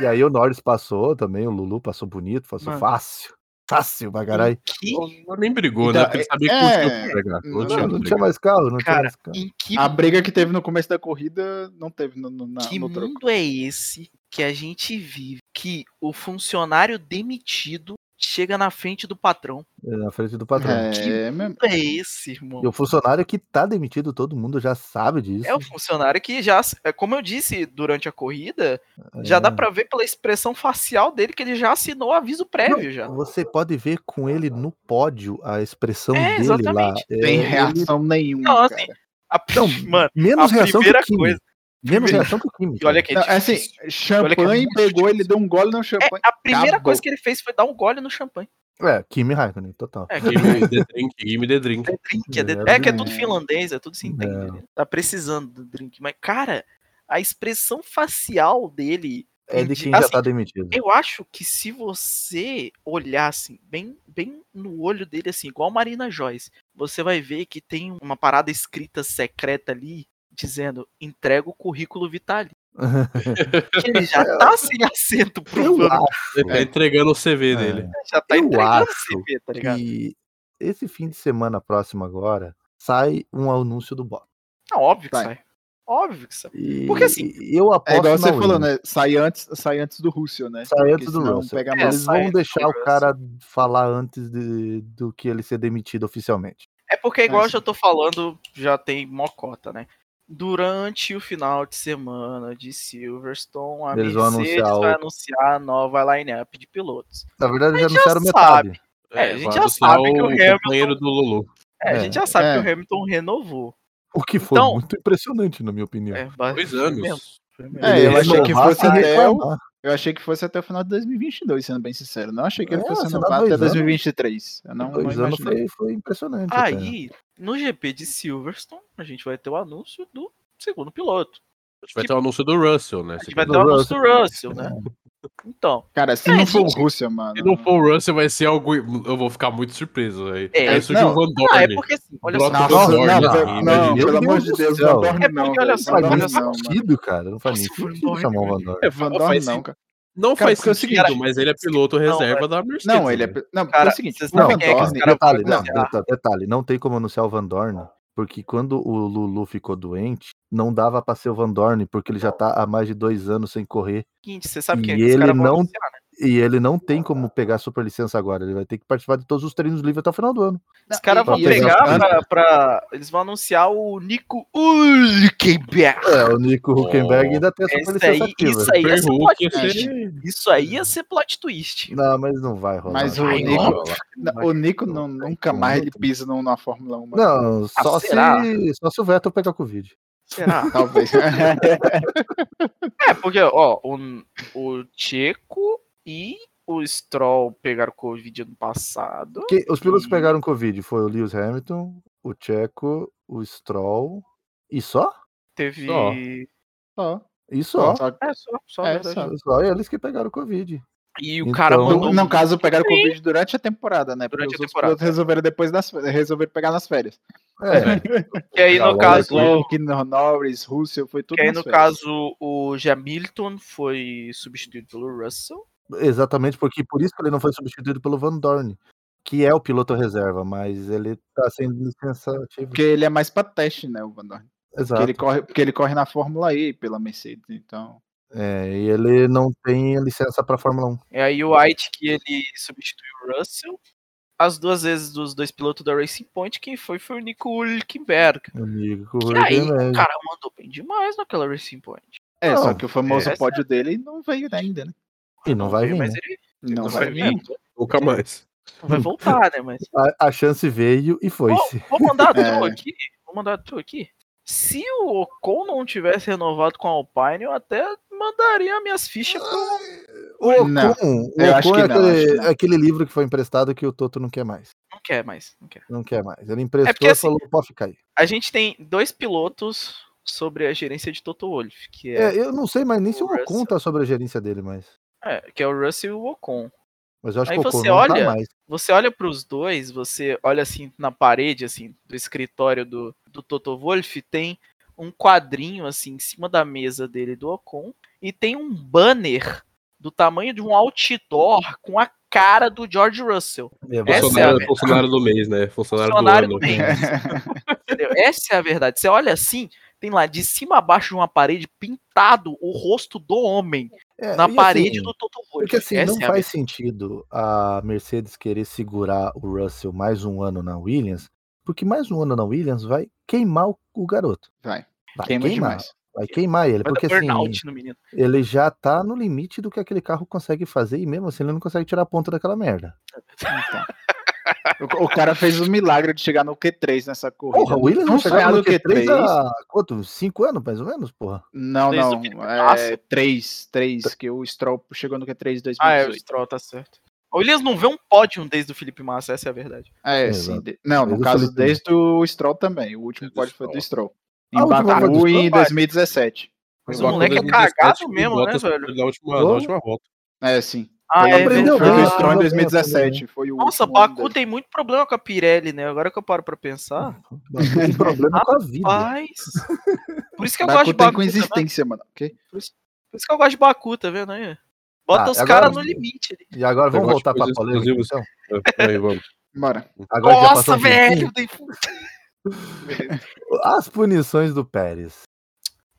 E aí o Norris passou também, o Lulu passou bonito, passou Mano. fácil. Fácil pra caralho. Que, Nem brigou, Então, né? Porque ele sabia que é, não que não, Não, Não, tinha mais carro, não tinha cara, mais carro. que, A briga que teve no começo da corrida não teve no, no, na- que no troco. mundo é esse que a gente vive? Que o funcionário demitido chega na frente do patrão. É, Na frente do patrão. É, mesmo. Que mundo é esse, irmão? E o funcionário que tá demitido, todo mundo já sabe disso. É o funcionário que já, é, como eu disse durante a corrida, já É. dá pra ver pela expressão facial dele que ele já assinou o aviso prévio já. Você pode ver com ele no pódio a expressão É, dele exatamente. lá. É, Tem ele- reação nenhuma, Não, assim. A- Não, mano, menos a reação primeira que coisa- Primeira- reação que o Kimi. e olha que é Não, assim, difícil. Olha que é champanhe muito pegou, ele deu um gole no É, champanhe. a primeira acabou. coisa que ele fez foi dar um gole no champanhe. É, Kimi Raikkonen, total. É, me the drink, me the drink. É drink, é, de- É, é que é tudo é. finlandês, é tudo se entende. É. né? Tá precisando do drink. Mas, cara, a expressão facial dele. É de quem já assim, tá demitido. Eu acho que se você olhar assim, bem, bem no olho dele, assim, igual Marina Joyce, você vai ver que tem uma parada escrita secreta ali, dizendo entrega o currículo Vitali. Ele já tá sem assento pro Eu acho Ele tá entregando o CV É. dele. já tá eu entregando acho o CV, tá ligado? que esse fim de semana próximo agora sai um anúncio do bot. Não, óbvio que Vai. sai. Óbvio que sai. E Porque, assim, eu aposto É igual você na falou, né? Sai antes, sai antes do Russell, né? Sai Porque antes do Russell. pega É. Eles sai vão deixar o cara falar antes de- do que ele ser demitido oficialmente. É porque, igual eu Mas- já tô falando, já tem mocota, né? Durante o final de semana de Silverstone, a Eles Mercedes anunciar o- vai anunciar a nova lineup de pilotos. Na verdade, já já anunciaram sabe. metade. É, a gente vai já anunciar sabe que o Hamilton- companheiro do Lulu. É, a É, gente já sabe é. que o Hamilton renovou. O que foi Então- muito impressionante, na minha opinião. É, Dois anos. foi mesmo. É, eu achei que fosse até o-. Eu achei que fosse até o final de 2022, sendo bem sincero. Não achei que ele É, fosse renovar até dois anos. 2023. Eu não, Dois não anos foi, foi impressionante. até. No GP de Silverstone, a gente vai ter o anúncio do segundo piloto. A gente vai ter o anúncio do Russell, né? A gente vai ter o anúncio do Russell. Né? Então, Cara, se É, não for o Russell, mano. Se não for o Russell, vai ser algo. Eu vou ficar muito surpreso. Aí. É, Aí surge não. o Van ah, é Dorn. porque assim, olha só. do Nossa, Dorn, não, assim, não, não, Meu pelo amor Deus de do Deus, céu. Van Dorn É não. porque, olha só, Não Dorn faz não, sentido, cara. Não faz nem sentido Dorn, chamar o Van. Dorn. É, Van Dorn não, cara. Não Cara, faz é o sentido, seguinte- mas ele é piloto Não, reserva da Mercedes. Não, ele é. né? Não, porque Cara, é o seguinte, Não, Van é cara detalhe, não, anunciar? deta- detalhe, não tem como anunciar o Van Dorn, porque quando o Lulu ficou doente, não dava pra ser o Van Dorn, porque ele já tá há mais de dois anos sem correr, Seguinte, você sabe E é que ele não- anunciar, né? E ele não tem como pegar super licença agora, ele vai ter que participar de todos os treinos livres até o final do ano. Os caras vão pegar pra, pra- Eles vão anunciar o Nico Hülkenberg. É, o Nico Huckenberg ainda tem a super Esse licença aí, ativa. isso aí ia ser plot twist. Isso aí ia ser plot twist. Não, mas não vai rolar. Mas o Nico- vai rolar. Não, O Nico não- nunca mais ele pisa numa Fórmula 1. mano. Não, só, Ah, se, só se o Vettel pegar Covid. Será? Talvez. É, porque, ó, o, o Checo e o Stroll pegaram Covid ano passado. Que- os pilotos que E- pegaram Covid foi o Lewis Hamilton, o Checo, o Stroll e só? Teve. Só. Só. E só. Só- É, só, só, É, só. Só eles que pegaram Covid. E o Então- cara mandou. No, caso, pegaram Covid durante a temporada, né? Porque Durante a os outros temporada, pilotos resolveram depois das resolveram pegar nas férias. É, Que aí, no caso. Leclerc, Norris, Russell, foi tudo Que aí, no férias. caso, o Jamilton foi substituído pelo Russell. Exatamente, porque por isso que ele não foi substituído pelo Van Dorn, que é o piloto reserva, mas ele tá licença ativa. Porque ele é mais pra teste, né, o Van Dorn. Porque Exato. ele, corre, porque ele corre na Fórmula E pela Mercedes, então... É, e ele não tem licença pra Fórmula 1. E aí o White que ele substituiu o Russell. As duas vezes dos dois pilotos da Racing Point, quem foi foi o Nico Hülkenberg. Amigo, Que aí o cara mandou bem demais naquela Racing Point. É, Não, só que o famoso é- pódio dele não veio ainda, né? E não vai vir. Mas né? ele Não, Não vai vai vir. Nunca mais. vai voltar, né? Mas. A, a chance veio e foi-se. Vou, vou mandar a É. tu aqui. Vou mandar a tu aqui. Se o Ocon não tivesse renovado com a Alpine, eu até mandaria minhas fichas pro. O Ocon, Não, o eu acho Ocon que é não, acho aquele, que não. aquele livro que foi emprestado que o Toto não quer mais. Não quer mais. Não quer. Não quer mais. Ele emprestou porque, e assim, falou, pode ficar aí. A gente tem dois pilotos sobre a gerência de Toto Wolff, que é, É, eu não sei mais nem se o Ocon tá sobre a gerência dele, mas. É, que é o Russell e o Ocon. Mas eu acho Aí que o Ocon você não olha- tá mais. Você olha pros dois, você olha assim na parede assim do escritório do, do Toto Wolff, tem um quadrinho assim em cima da mesa dele do Ocon e tem um banner do tamanho de um outdoor com a cara do George Russell. É, é Funcionário, verdade. funcionário do mês, né? Funcionário, Funcionário do do mês. Entendeu? Essa é a verdade. Você olha assim, tem lá de cima a baixo de uma parede pintado o rosto do homem é, na parede assim, do Toto Wolff. Porque assim, Essa não é a faz sentido a Mercedes querer segurar o Russell mais um ano na Williams, porque mais um ano na Williams vai queimar o, garoto. Vai. Vai Queima queimar. demais. Vai queimar ele, Vai porque assim, ele já tá no limite do que aquele carro consegue fazer e mesmo assim ele não consegue tirar a ponta daquela merda. Então. O, o cara fez o milagre de chegar no Q3 nessa corrida. Porra, o Williams não não chegava saiu no do Q3 Q3. há quanto? Cinco anos, mais ou menos, porra? Não, não. É. 3, 3, que o Stroll chegou no Q3 em 2018. Ah, é, o Stroll tá certo. O Williams não vê um pódio desde o Felipe Massa, essa é a verdade. É, Exato. sim. de- Não, no Desde caso, Felipe. desde o Stroll também. O último pódio foi do Stroll. Em Ah, foi do Baku em Stroll? 2017. Mas o moleque é com 2017, cagado mesmo, né, velho? Na última, na última volta. É, sim. Ah, Foi, é aprendeu foi do bem, verdade. Stroll em aprendeu bem, 2017. Foi o Nossa, Baku dele. tem muito problema com a Pirelli, né? Agora que eu paro pra pensar. Tem problema com a vida. Rapaz. Por isso que eu Baku gosto de tem Baku. com tá existência, mano. ok? Por isso que eu gosto de Baku, tá vendo aí? Bota Tá, os caras no limite ali. E agora vamos voltar pra polêmica, então? Aí, vamos. Bora. Agora Nossa, um velho! As punições do Pérez.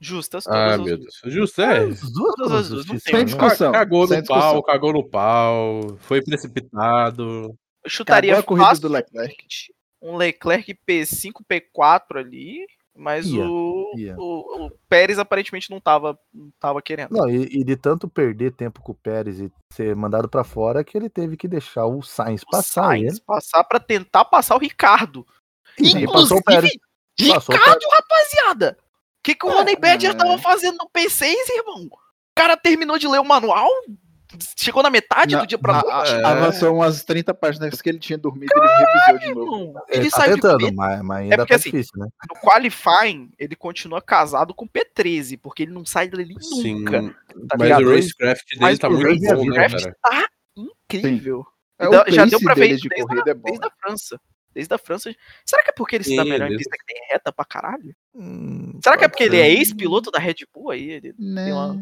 Justas todas Ah, meu. Deus. Justo, é. As duas Todas as duas, não tem né? discussão. Cagou Sem no pau, cagou no pau. Foi precipitado. Eu chutaria a corrida do Leclerc. um Leclerc P5, P4 ali, mas Ia, o, ia. o, o Pérez aparentemente não tava, não tava querendo. Não, e, e de tanto perder tempo com o Pérez e ser mandado pra fora que ele teve que deixar o Sainz O passar Sainz ele. passar pra tentar passar o Ricardo. E passou o Pérez. Inclusive, Passou o Ricardo, rapaziada! O que, que o É, Ronnie Badger é. tava fazendo no P6, irmão? O cara terminou de ler o manual, chegou na metade Na- do dia pra na- noite. É. Avançou umas 30 páginas que ele tinha dormido, ele revisou de novo. irmão. Ele, Ele tá saiu de tentando, P mas, mas ainda porque tá assim, difícil, né? no qualifying, ele continua casado com o P13, porque ele não sai Sim. nunca. Tá Mas ligado? o racecraft dele Mas tá o muito bom, né, Racecraft cara? tá incrível. É, Então, o já deu pra ver dele de desde, corrida a, é bom. desde a França. Desde a França. Será que é porque ele se dá melhor em pista que tem reta pra caralho? Hum, Será que é porque ele é ex-piloto da Red Bull aí? Ele Né? tem, uma-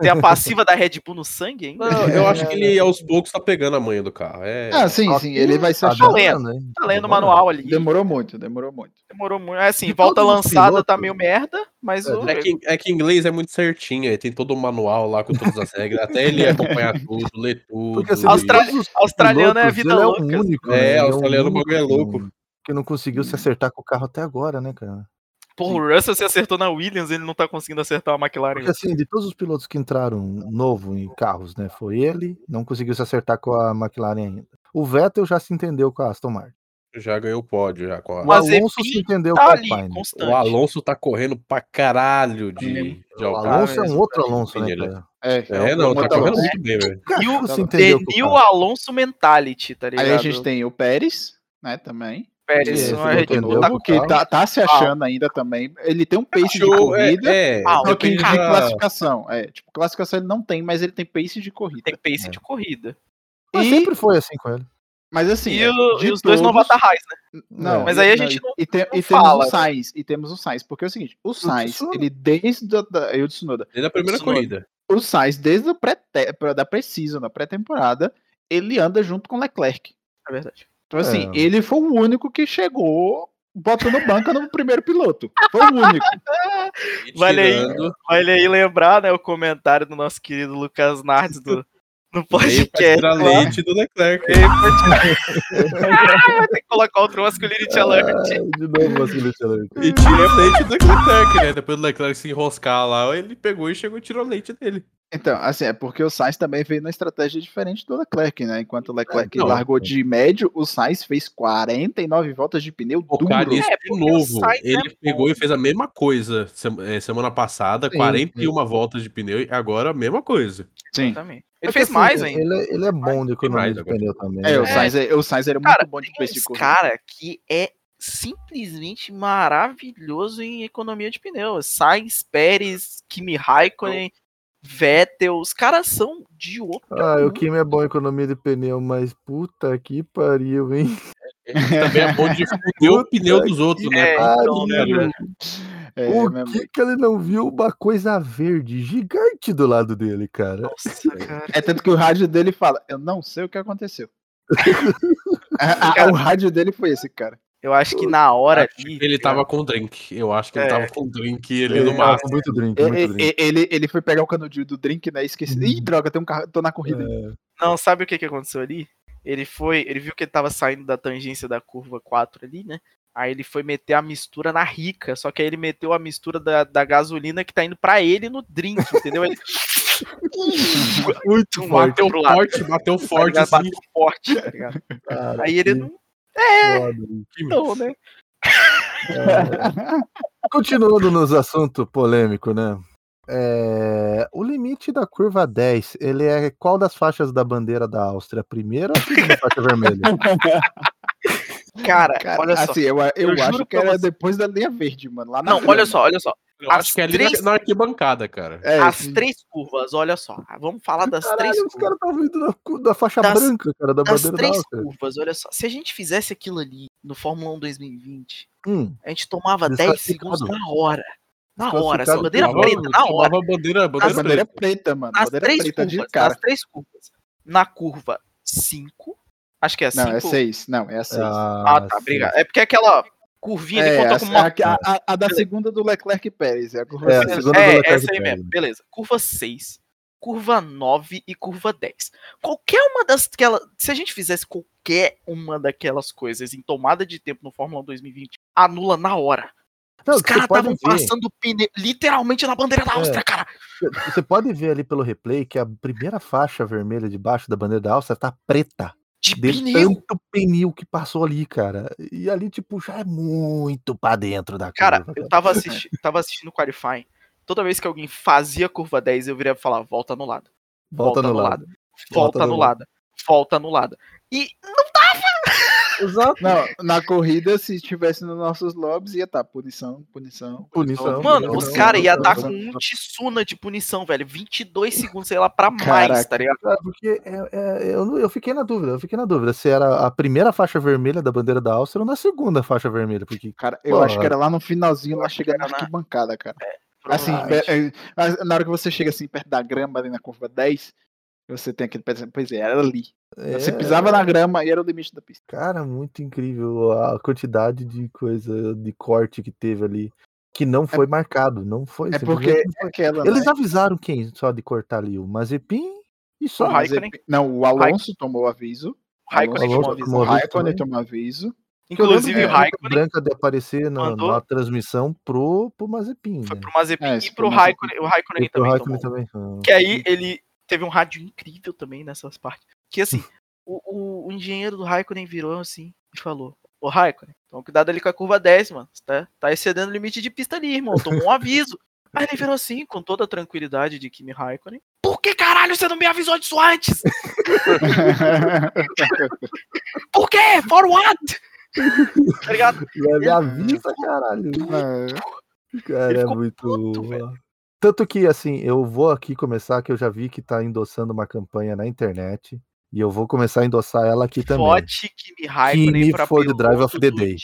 tem a passiva da Red Bull no sangue ainda? Não, eu acho que ele aos poucos tá pegando a manha do carro. É. Ah, sim, Só sim. Ele vai se tá achar. demorando, hein? Tá lendo o manual ali. Demorou muito, demorou muito. Demorou muito. É assim, volta lançada tá pilotos- meio merda, mas É, o. É que, é que inglês é muito certinho, aí tem todo o manual lá com todas as regras, até ele acompanhar tudo, ler tudo. Porque assim, Austra- australiano é vida ele louca. É, o único, É, né? Ele australiano, o único bagulho é louco. Que não conseguiu se acertar com o carro até agora, né, cara? Porra, o Russell se acertou na Williams, ele não tá conseguindo acertar a McLaren. Porque assim, de todos os pilotos que entraram novo em carros, né? Foi ele, não conseguiu se acertar com a McLaren ainda. O Vettel já se entendeu com a Aston Martin. Já ganhou o pódio, já. Com a- O Alonso se entendeu tá com a Alpine. O Alonso tá correndo pra caralho de, de O. Alonso é um outro Alonso, né, cara? É, É, não, tá correndo Alonso. muito bem, velho. E o se entendeu com o. Alonso Mentality, tá ligado? Aí a gente tem o Pérez, né, também. Pérez, Esse não é entendeu. Bull. Novo, com que o carro. tá, tá se achando ainda também. Ele tem um pace de Show, é, corrida, é, Ah, depende de classificação. É, tipo, classificação ele não tem, mas ele tem pace de corrida. Tem pace É. de corrida. Mas E- sempre foi assim com ele. Mas assim, E, é, o- de e os dois não todos- Raiz, né? Não, Mas aí a gente e- não- e, tem- não e temos fala, o Sainz, e temos o Sainz, porque é o seguinte, o Sainz, ele desde a, da, eu Tsunoda, Desde a primeira corrida. o Sainz desde a pré da pré-season, da pré-temporada, ele anda junto com o Leclerc. É verdade. Então assim, É. ele foi o único que chegou botando banca no primeiro piloto. Foi o único. Vale aí. Vale aí lembrar, né, o comentário do nosso querido Lucas Nardes do, no pra podcast. lá. leite do Leclerc. Pra Ah, Vai ter que colocar outro masculinity alert. Ai, de novo, Vasily Challenger. E tirei leite do Leclerc, né? Depois do Leclerc se enroscar lá, ele pegou e chegou e tirou leite dele. Então, assim, é porque o Sainz também veio numa estratégia diferente do Leclerc, né? Enquanto o Leclerc não, largou de médio, o Sainz fez 49 voltas de pneu Focar duro. nisso É, de novo. Sainz é Ele pegou e fez a mesma coisa eh, semana passada, Sim, 41 voltas de pneu, e agora a mesma coisa. Sim. Exatamente. Ele É fez assim, mais ainda. Ele, é- ele é bom de economia de pneu também. É, o né? Sainz, é- o Sainz era Cara, muito bom de uns corrida. cara que é simplesmente maravilhoso em economia de pneu. Sainz, Pérez, Kimi Raikkonen. Vettel, os caras são de outro Ah, o mundo. Kimi é bom em economia de pneu, mas puta que pariu, hein? Também é bom de fuder o pneu dos outros, né? É, então, né. É, o que que ele não viu uma coisa verde gigante do lado dele, cara? Nossa, cara. É tanto que o rádio dele fala, eu não sei o que aconteceu. A- a- o rádio dele foi esse, cara. Eu acho que na hora ali. que Ele tava com drink. Eu acho que ele É. tava com drink ali Ele no tava máximo. com muito drink, muito e- drink. Ele, ele foi pegar o canudinho do drink, né? Esqueci. Ih, droga, tem um carro, tô na corrida. Não, sabe o que, que aconteceu ali? Ele foi. Ele viu que ele tava saindo da tangência da curva 4 ali, né? Aí ele foi meter a mistura na rica, só que aí ele meteu a mistura da, da gasolina que tá indo pra ele no drink, entendeu? Ele Muito forte. Bateu pro lado. forte, bateu tá forte ligado? assim. Bateu forte, tá ligado? cara, Aí ele que não. foda, hein? Não, né? É. Continuando nos assuntos polêmicos, né? É, o limite da curva 10, ele é qual das faixas da bandeira da Áustria? A primeira ou a segunda faixa vermelha? Cara, Cara, olha só. assim, eu, eu, Eu acho que era você. depois da linha verde, mano. Lá na Não, grama. olha só, olha só. Eu acho As que é ali três- na, arquibancada, cara. É, As sim. três curvas, olha só. Vamos falar das Caralho, três os curvas. caras estavam vindo da, da faixa Das- branca, cara, da bandeira da três Áustria. curvas, olha só. Se a gente fizesse aquilo ali no Fórmula 1 2020, Hum, a gente tomava 10 Desclassificado. segundos na hora. Na hora, essa Desclassificado. bandeira Tomava- preta, na hora. tomava bandeira, A bandeira, bandeira preta. mano. Nas bandeira três preta de curvas, cara. nas três curvas. Na curva 5, acho que é 5. Não, é seis. Não, é a seis. Ah, tá, obrigado. É porque aquela curvinha É, conta a, como uma a- a- a da segunda do Leclerc e Pérez. É a curva É, É, Leclerc essa aí Pérez. mesmo. Beleza. Curva 6, curva 9 e curva 10. Qualquer uma das que se a gente fizesse qualquer uma daquelas coisas em tomada de tempo no Fórmula 1 2020, anula na hora. Não, Os caras estavam passando pneu literalmente na bandeira da É. Áustria, cara. Você pode ver ali pelo replay que a primeira faixa vermelha debaixo da bandeira da Áustria tá preta. De De pneu. tanto pneu que passou ali, cara. E ali, tipo, já é muito pra dentro da Cara, curva. eu tava, assisti tava assistindo o Qualifying. Toda vez que alguém fazia curva 10, eu viria falar, volta anulado. Volta no lado. Volta Volta anulada. Volta anulada. E Exato. Não, na corrida, se estivesse nos nossos lobbies, ia estar punição, punição. Punição. Mano, Não, os não, caras iam não, com um Tsuna de punição, velho. 22 segundos, sei lá, pra mais, Caraca. tá ligado? Cara, porque é- é- eu, eu fiquei na dúvida, eu fiquei na dúvida se era a primeira faixa vermelha da bandeira da Áustria ou na segunda faixa vermelha, porque Cara, eu Pô, acho que era lá no finalzinho, lá chegando na arquibancada, cara. Assim, Provavelmente. é- é- na hora que você chega assim perto da grama ali na curva 10, você tem aquele pensamento, pois é, era ali. Você é, pisava na grama e era o limite da pista. cara, muito incrível a quantidade de coisa, de corte que teve ali, que não foi marcado, não foi. É porque é foi. aquela. Eles né? avisaram quem só de cortar ali, o Mazepin e só. O Raikkonen. Não, o Alonso tomou aviso. O Raikkonen Alonso tomou aviso. tomou O aviso Raikkonen tomou aviso. Inclusive, de o Raikkonen branca de aparecer na, mandou- na transmissão pro, pro Mazepin. foi né? pro Mazepin É, e pro foi o Mazepin. Raikkonen. O Raikkonen pro também Raikkonen tomou. também. Ah. Que aí ele teve um rádio incrível também nessas partes. Que assim, o, o- o engenheiro do Raikkonen virou assim e falou: Ô Raikkonen, toma cuidado ali com a curva 10, mano. Você tá, tá excedendo o limite de pista ali, irmão. Tomou um aviso. Aí ele virou assim, com toda a tranquilidade de Kimi Raikkonen. Por que caralho você não me avisou disso antes? Por quê? For what? tá ligado? Me avisa, caralho. Cara, é muito. puto. Tanto que, assim, eu vou aqui começar, que eu já vi que tá endossando uma campanha na internet. E eu vou começar a endossar ela aqui também. Vote Kimi Raikkonen pra for the drive of the day.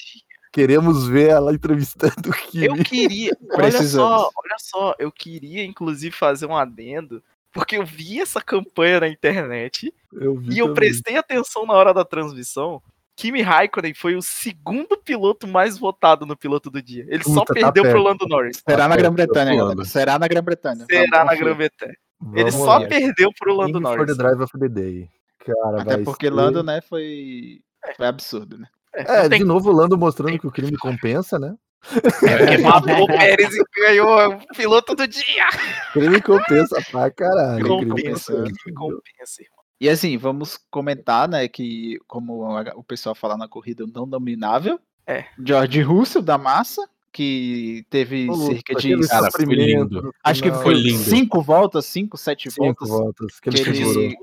Queremos ver ela entrevistando o Kimi. Eu queria, olha só, olha só, eu queria inclusive fazer um adendo, porque eu vi essa campanha na internet Eu vi e eu também. prestei atenção na hora da transmissão. Kimi Raikkonen foi o segundo piloto mais votado no piloto do dia. Ele só Puta, tá perdeu pro perto. Lando Norris. Será na Tá Grã-Bretanha, perto, galera. Será na Grã-Bretanha. Será Vamos na. Grã-Bretanha. Ele só lá. perdeu pro Lando Kimi for Norris. the drive of the day. Cara, Até porque ser- Lando, né, foi. Foi absurdo, né? É, tem de novo o Lando mostrando que o crime compensa, né? porque matou o Pérez e ganhou o piloto do dia. Crime compensa pra caralho. crime Compensa, compensa. compensa, irmão. E assim, vamos comentar, né, que como a- o pessoal fala na corrida, não dominável. É. George Russell da massa, que teve Ô, cerca de. Cara, foi lindo. Acho que foi lindo. cinco voltas, cinco, sete cinco voltas. voltas que ele que ele-.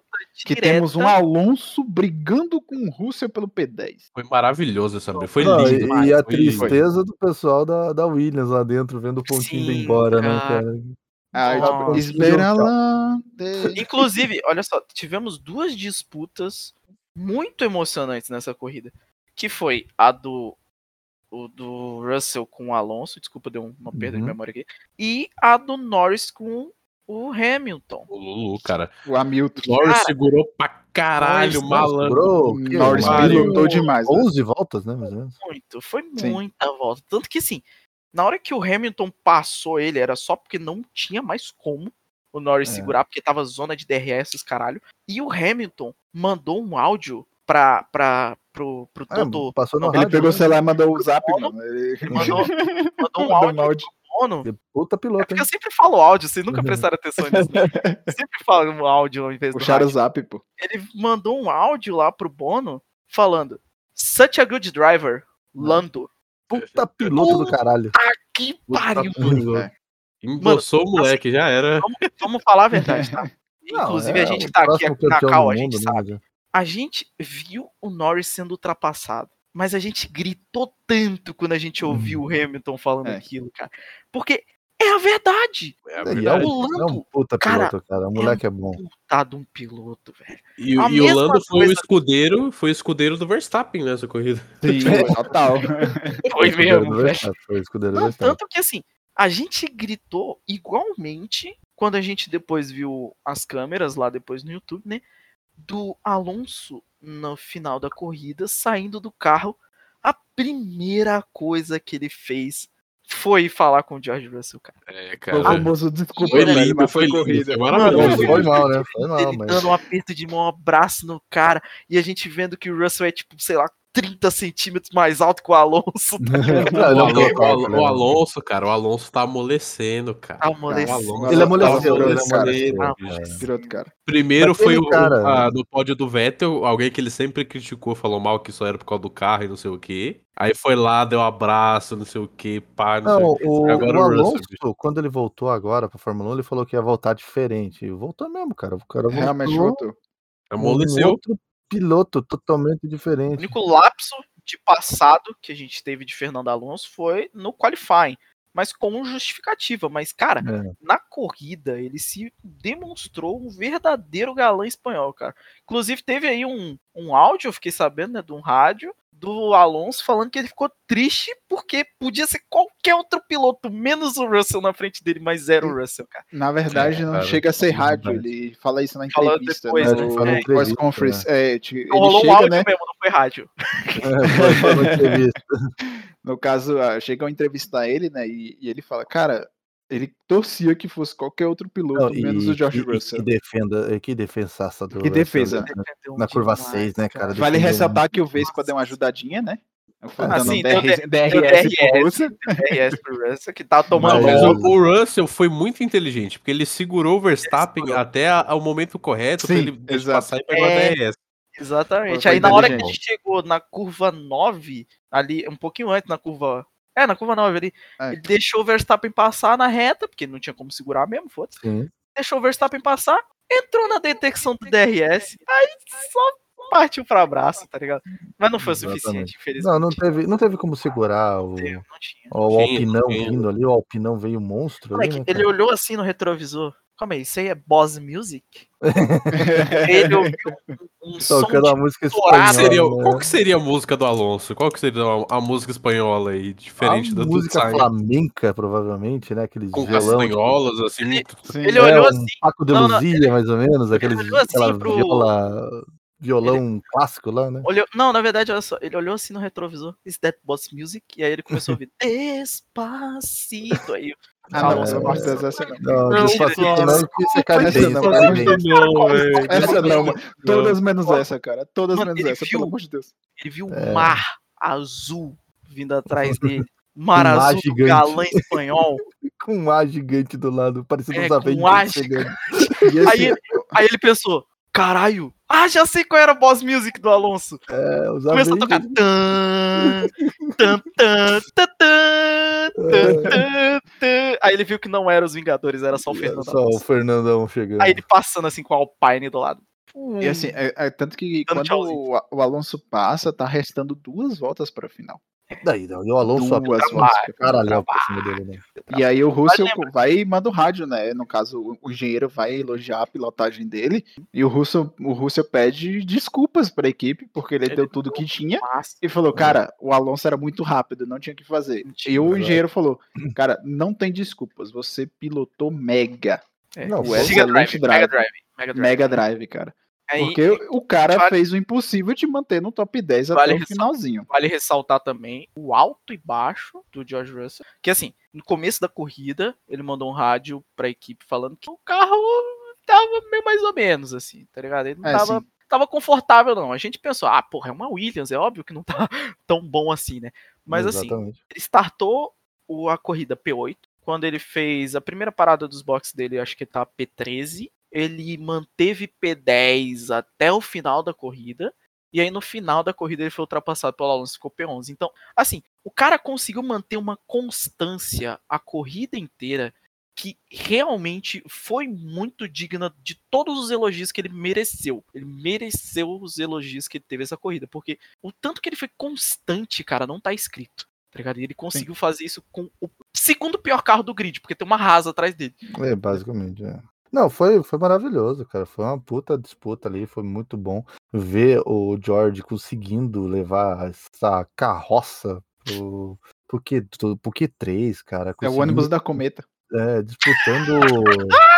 Que temos um Alonso brigando com o Russell pelo P10. Foi maravilhoso essa briga. Foi Não, lindo. e, demais, e a lindo. tristeza do pessoal da, da Williams lá dentro, vendo o pontinho indo Sim, embora, né, cara. Ah, Nossa. Esmeralda. Inclusive, olha só, tivemos duas disputas muito emocionantes nessa corrida. Que foi a do, o do Russell com o Alonso, desculpa, deu uma perda de Uhum. memória aqui. E a do Norris com o Hamilton. O Lulu, cara. O Hamilton. Norris Cara, segurou pra caralho, Norris malandro. Norris pilotou demais. né? 11 voltas, né? Ou menos. Muito, foi Sim. muita volta. Tanto que assim, na hora que o Hamilton passou ele, era só porque não tinha mais como o Norris É. segurar, porque tava zona de DRS, os caralho. E o Hamilton mandou um áudio pra, pra, pro, pro Ah, Toto. passou no Ele rádio. pegou né? celular e mandou o zap, mano. Ele... Ele mandou, mandou um áudio um áudio. pro Bono. Puta É piloto, porque hein? eu sempre falo áudio, vocês nunca Uhum. prestaram atenção nisso. né? Sempre falo um áudio ao invés do Puxaram o zap, pô. Ele mandou um áudio lá pro Bono falando Such a good driver, Lando. Puta piloto do caralho. Que pariu, velho. Emboçou o moleque, já era. Vamos falar a verdade, tá? Não, Inclusive, é a gente tá aqui na cal, a gente mundo, sabe. né? A gente viu o Norris sendo ultrapassado, mas a gente gritou tanto quando a gente ouviu o Hamilton falando É. aquilo, cara. Porque é a verdade. É a E é verdade. um, O é um Lando, puta cara, piloto, cara. O moleque é bom. Puta de um piloto, velho. E, e o Lando foi o escudeiro, foi o escudeiro do Verstappen nessa corrida. Sim, total. Foi mesmo, velho. Foi o escudeiro do Verstappen. tanto que assim, a gente gritou igualmente quando a gente depois viu as câmeras lá depois no YouTube, né? Do Alonso no final da corrida saindo do carro. A primeira coisa que ele fez foi falar com o George Russell, cara. É, Foi o cara. famoso desculpa, Foi lindo, mas foi corrida. Maravilhoso. foi mal, né? Foi mal, mas. dando um aperto de mão, um abraço no cara, e a gente vendo que o Russell é tipo, sei lá, 30 centímetros mais alto que o Alonso. Tá Não, O, não Alonso, colocou, o né? o Alonso, cara, o Alonso tá amolecendo, cara. Tá amolecendo. O Alonso Ele tá amoleceu, amolecendo, cara. cara. Primeiro foi o, cara- a- no pódio do Vettel, alguém que ele sempre criticou, falou mal que só era por causa do carro e não sei o quê. Aí foi lá, deu um abraço, não sei o quê, pá, não, sei Não, o quê. o, Agora o o Russell, Alonso, bicho. quando ele voltou agora pra Fórmula 1, ele falou que ia voltar diferente. E voltou mesmo, cara. O cara voltou Realmente voltou. Amoleceu. outro piloto totalmente O diferente. único lapso de passado que a gente teve de Fernando Alonso foi no qualifying, mas com justificativa. Mas, cara, É. na corrida ele se demonstrou um verdadeiro galã espanhol, cara. Inclusive, teve aí um, um áudio, eu fiquei sabendo, né, de um rádio, do Alonso falando que ele ficou triste porque podia ser qualquer outro piloto, menos o Russell na frente dele, mas zero o Russell, cara. Na verdade, É, não cara, chega a ser é rádio. Ele fala isso na Falou entrevista. depois, né, né? no Fala na press entrevista, conference. É, ele rolou um chega, áudio né? mesmo, não foi rádio. É, foi- foi uma entrevista. No caso, ah, chegam a entrevistar ele, né? E, e ele fala, cara, ele torcia que fosse qualquer outro piloto, Não, menos e, o George e- Russell. que defenda, que defensaça do Que Russell, defesa. né? Defendeu Na curva demais, 6, né, cara? Vale ressaltar que o Vespa deu uma ajudadinha, né? Ah, sim, DRS, deu DRS pro DRS. Russell. DRS pro Russell, que tá tomando mas o, o Russell foi muito inteligente, porque ele segurou o Verstappen segurou. até a- o momento correto pra Sim, ele exato. passar e pegar É. a DRS. Exatamente. Foi Aí na hora que a gente chegou na curva 9, ali, um pouquinho antes na curva. É, na curva 9 ali, É. ele deixou o Verstappen passar na reta, porque não tinha como segurar mesmo, foda-se. Deixou o Verstappen passar, entrou na detecção do DRS, aí só partiu pra abraço, tá ligado? Mas não foi o Exatamente. suficiente, infelizmente. Não, não teve, não teve como segurar o, o Tinha, Alpinão vindo ali. O Alpinão veio monstro. Ali, Moleque, né, ele olhou assim no retrovisor. Calma aí, isso aí é Boss Music? ele ouviu um, um som Tocando a música espanhola. Seria, né? qual que seria a música do Alonso? Qual que seria a, a música espanhola aí, diferente a da do música flamenca, provavelmente, né? Aqueles Com violão. castanholas, assim, Ele- muito... Sim. Ele É, olhou um assim, Paco de Não, não, Luzia, mais ou menos. Aqueles, olhou assim aquela pro- viola, violão clássico lá, né? Olhou, não, na verdade, olha só, ele olhou assim no retrovisor, is that boss music? E aí ele começou a ouvir Despacito. Aí, Ah, não, Não, essa não, parte não. dessa não. Despacito essa não, cai essa não, velho. Essa não. Todas menos essa, cara. Todas mano, menos essa, viu? pelo amor de Deus. ele viu um É. mar azul vindo atrás dele. Mar Um mar azul do gigante. galã espanhol. Com um ar gigante do lado, parecendo É, uns com Avengers Aí, aí ele pensou, caralho, ah, já sei qual era a boss music do Alonso. É, os Começou a tocar. Avengers. Tan, tan, tan, tan, tan, tan, tan, tan. Aí ele viu que não era os Vingadores, era só o Fernando Só o. Fernandão chegando. Aí ele passando assim com a Alpine do lado. E assim, é, é tanto que Dando quando o, o Alonso passa, tá restando duas voltas para final. Daí, daí o Alonso Duas caralho dele, né? E aí o Russell vai e manda o rádio, né? No caso, o- engenheiro vai elogiar a pilotagem dele. E o Russell, o Russell pede desculpas pra equipe, porque ele, Ele deu tudo que tinha. Massa. E falou, cara, o Alonso era muito rápido, não tinha o que fazer. E o engenheiro falou, cara, não tem desculpas, você pilotou mega. É. Não, o Mega excelente Drive, Mega drive. Drive. Mega Drive. Mega drive, cara. Aí, Porque o cara vale- fez o impossível de manter no top 10 Vale até o finalzinho. Vale ressaltar também o alto e baixo do George Russell. Que assim, no começo da corrida, ele mandou um rádio pra equipe falando que o carro tava meio mais ou menos, assim, tá ligado? Ele não É, tava, tava confortável, não. A gente pensou, ah, porra, é uma Williams, é óbvio que não tá tão bom assim, né? Mas assim, Exatamente. ele startou a corrida P8. Quando ele fez a primeira parada dos boxes dele, acho que tá P13. Ele manteve P10 até o final da corrida. E aí no final da corrida ele foi ultrapassado pelo Alonso e ficou P11. Então, assim, o cara conseguiu manter uma constância a corrida inteira que realmente foi muito digna de todos os elogios que ele mereceu. Ele mereceu os elogios que ele teve essa corrida, porque o tanto que ele foi constante, cara, não tá escrito. Tá ligado? E ele conseguiu fazer isso com o segundo pior carro do grid, porque tem uma rasa atrás dele. É, basicamente, é. Não, foi, foi maravilhoso, cara. Foi uma puta disputa ali, foi muito bom ver o George conseguindo levar essa carroça pro, pro, Q, pro Q3, cara. É o conseguindo- ônibus da cometa. é, disputando.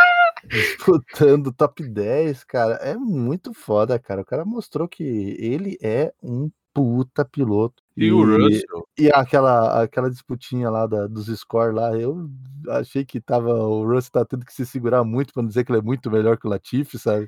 disputando top 10, cara. É muito foda, cara. O cara mostrou que ele é um puta piloto. E o Russell? E aquela, aquela disputinha lá da- dos scores lá, eu achei que tava. O Russell tá tendo que se segurar muito pra não dizer que ele é muito melhor que o Latifi, sabe?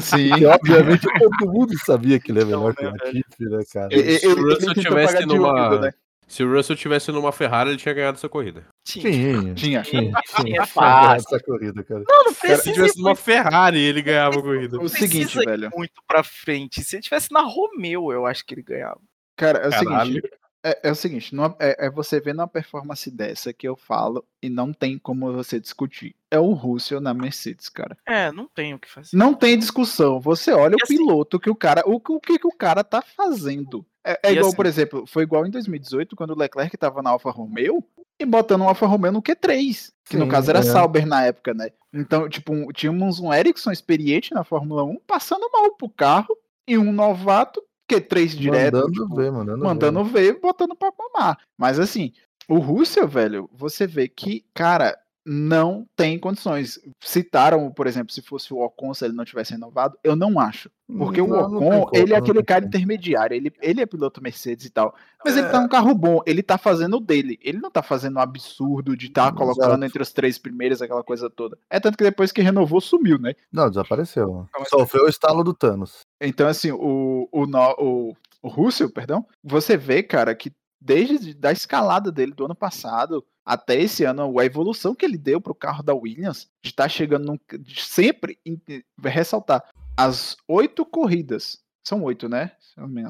Sim. E obviamente todo mundo sabia que ele é melhor que o né, Latifi, né, cara? E- e- Se o Russell tivesse numa- humilde, né? Se o Russell tivesse numa Ferrari, ele tinha ganhado essa corrida. Tinha, Tinha. tinha, tinha. Fácil. essa corrida, cara. Não, não Se precisa tivesse numa Ferrari, ele ganhava a corrida. O precisa seguinte, velho. muito pra frente. Se ele tivesse na Romeo, eu acho que ele ganhava. Cara, é o Caralho. seguinte. É, é o seguinte, numa- é, é você vendo uma performance dessa que eu falo e não tem como você discutir. É o Russell na Mercedes, cara. É, não tem o que fazer. Não tem discussão. Você olha E o assim- piloto que o cara. O, o que, que o cara tá fazendo. É, é igual, assim- por exemplo, foi igual em 2018, quando o Leclerc tava na Alfa Romeo e botando um Alfa Romeo no Q3. Que no Sim, caso era é. Sauber na época, né? Então, tipo, um- tínhamos um Ericsson experiente na Fórmula 1 passando mal pro carro e um novato Q3 direto. mandando tipo, ver, mandando, mandando ver e botando pra mamar. Mas assim, o Russell, velho, você vê que, cara, não tem condições. Citaram, por exemplo, se fosse o Ocon, se ele não tivesse renovado, eu não acho. ver. Porque o Não, tem Ocon, ele é aquele cara intermediário, ele, ele é piloto Mercedes e tal. Mas ele É. tá num carro bom, ele tá fazendo o dele. Ele não tá fazendo um absurdo de tá Exato. colocando entre os três primeiros aquela coisa toda. É tanto que depois que renovou, sumiu, né? Não, desapareceu. Mas- Sofreu o estalo do Thanos. Então, assim, o, o, o, o Russell, perdão, você vê, cara, que desde da escalada dele do ano passado até esse ano, a evolução que ele deu pro carro da Williams, de estar chegando num, sempre, em- vai ressaltar, as oito corridas, são oito, né?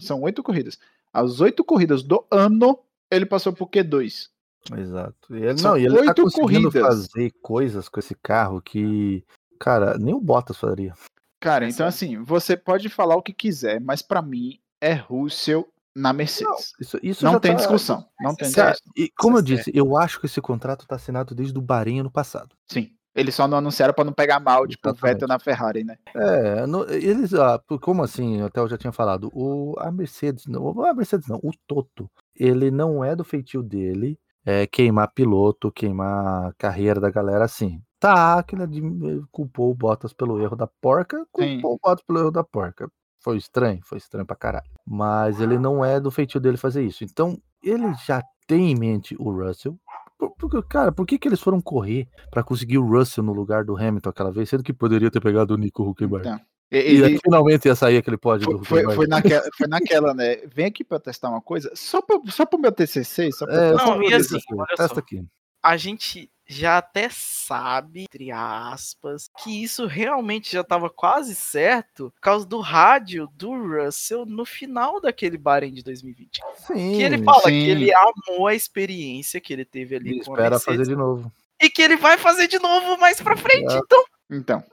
São oito corridas. As oito corridas do ano, ele passou pro Q2. Exato. E ele, São não, e ele tá conseguindo corridas. fazer coisas com esse carro que, cara, nem o Bottas faria. Cara, então assim, você pode falar o que quiser, mas pra mim é Russell na Mercedes. Isso, isso Não, tem tá- discussão. Não tem Cara, discussão. E como eu Isso é disse, eu acho que esse contrato tá assinado desde o Bahrein ano passado. Sim. Eles só não anunciaram pra não pegar mal, tipo, o Exatamente. Vettel na Ferrari, né? É, no- eles, ah, como assim, até eu já tinha falado, o, a Mercedes, não, a Mercedes não, o Toto, ele não é do feitio dele é, queimar piloto, queimar carreira da galera assim. Tá, que ele culpou o Bottas pelo erro da porca, Sim. culpou o Bottas pelo erro da porca. Foi estranho, foi estranho pra caralho. Mas ele não é do feitio dele fazer isso. Então, ele já tem em mente o Russell. Por- Porque, cara, por que, que eles foram correr pra conseguir o Russell no lugar do Hamilton aquela vez, sendo que poderia ter pegado o Nico Huckenberg? Então, E ele, aí, finalmente ia sair aquele pódio do foi, foi, Huckenberg. foi, naquela, foi naquela, né? Vem aqui pra eu testar uma coisa, só, pra, só pro meu TCC, só pra É, Não, só e assim, assim, olha testa só. aqui. a gente já até sabe, entre aspas, que isso realmente já estava quase certo por causa do rádio do Russell no final daquele Bahrein de 2020. Sim, Que ele fala sim. que ele amou a experiência que ele teve ele ali com a espera Mercedes fazer de novo. e que ele vai fazer de novo mais pra frente. É. Então, Então,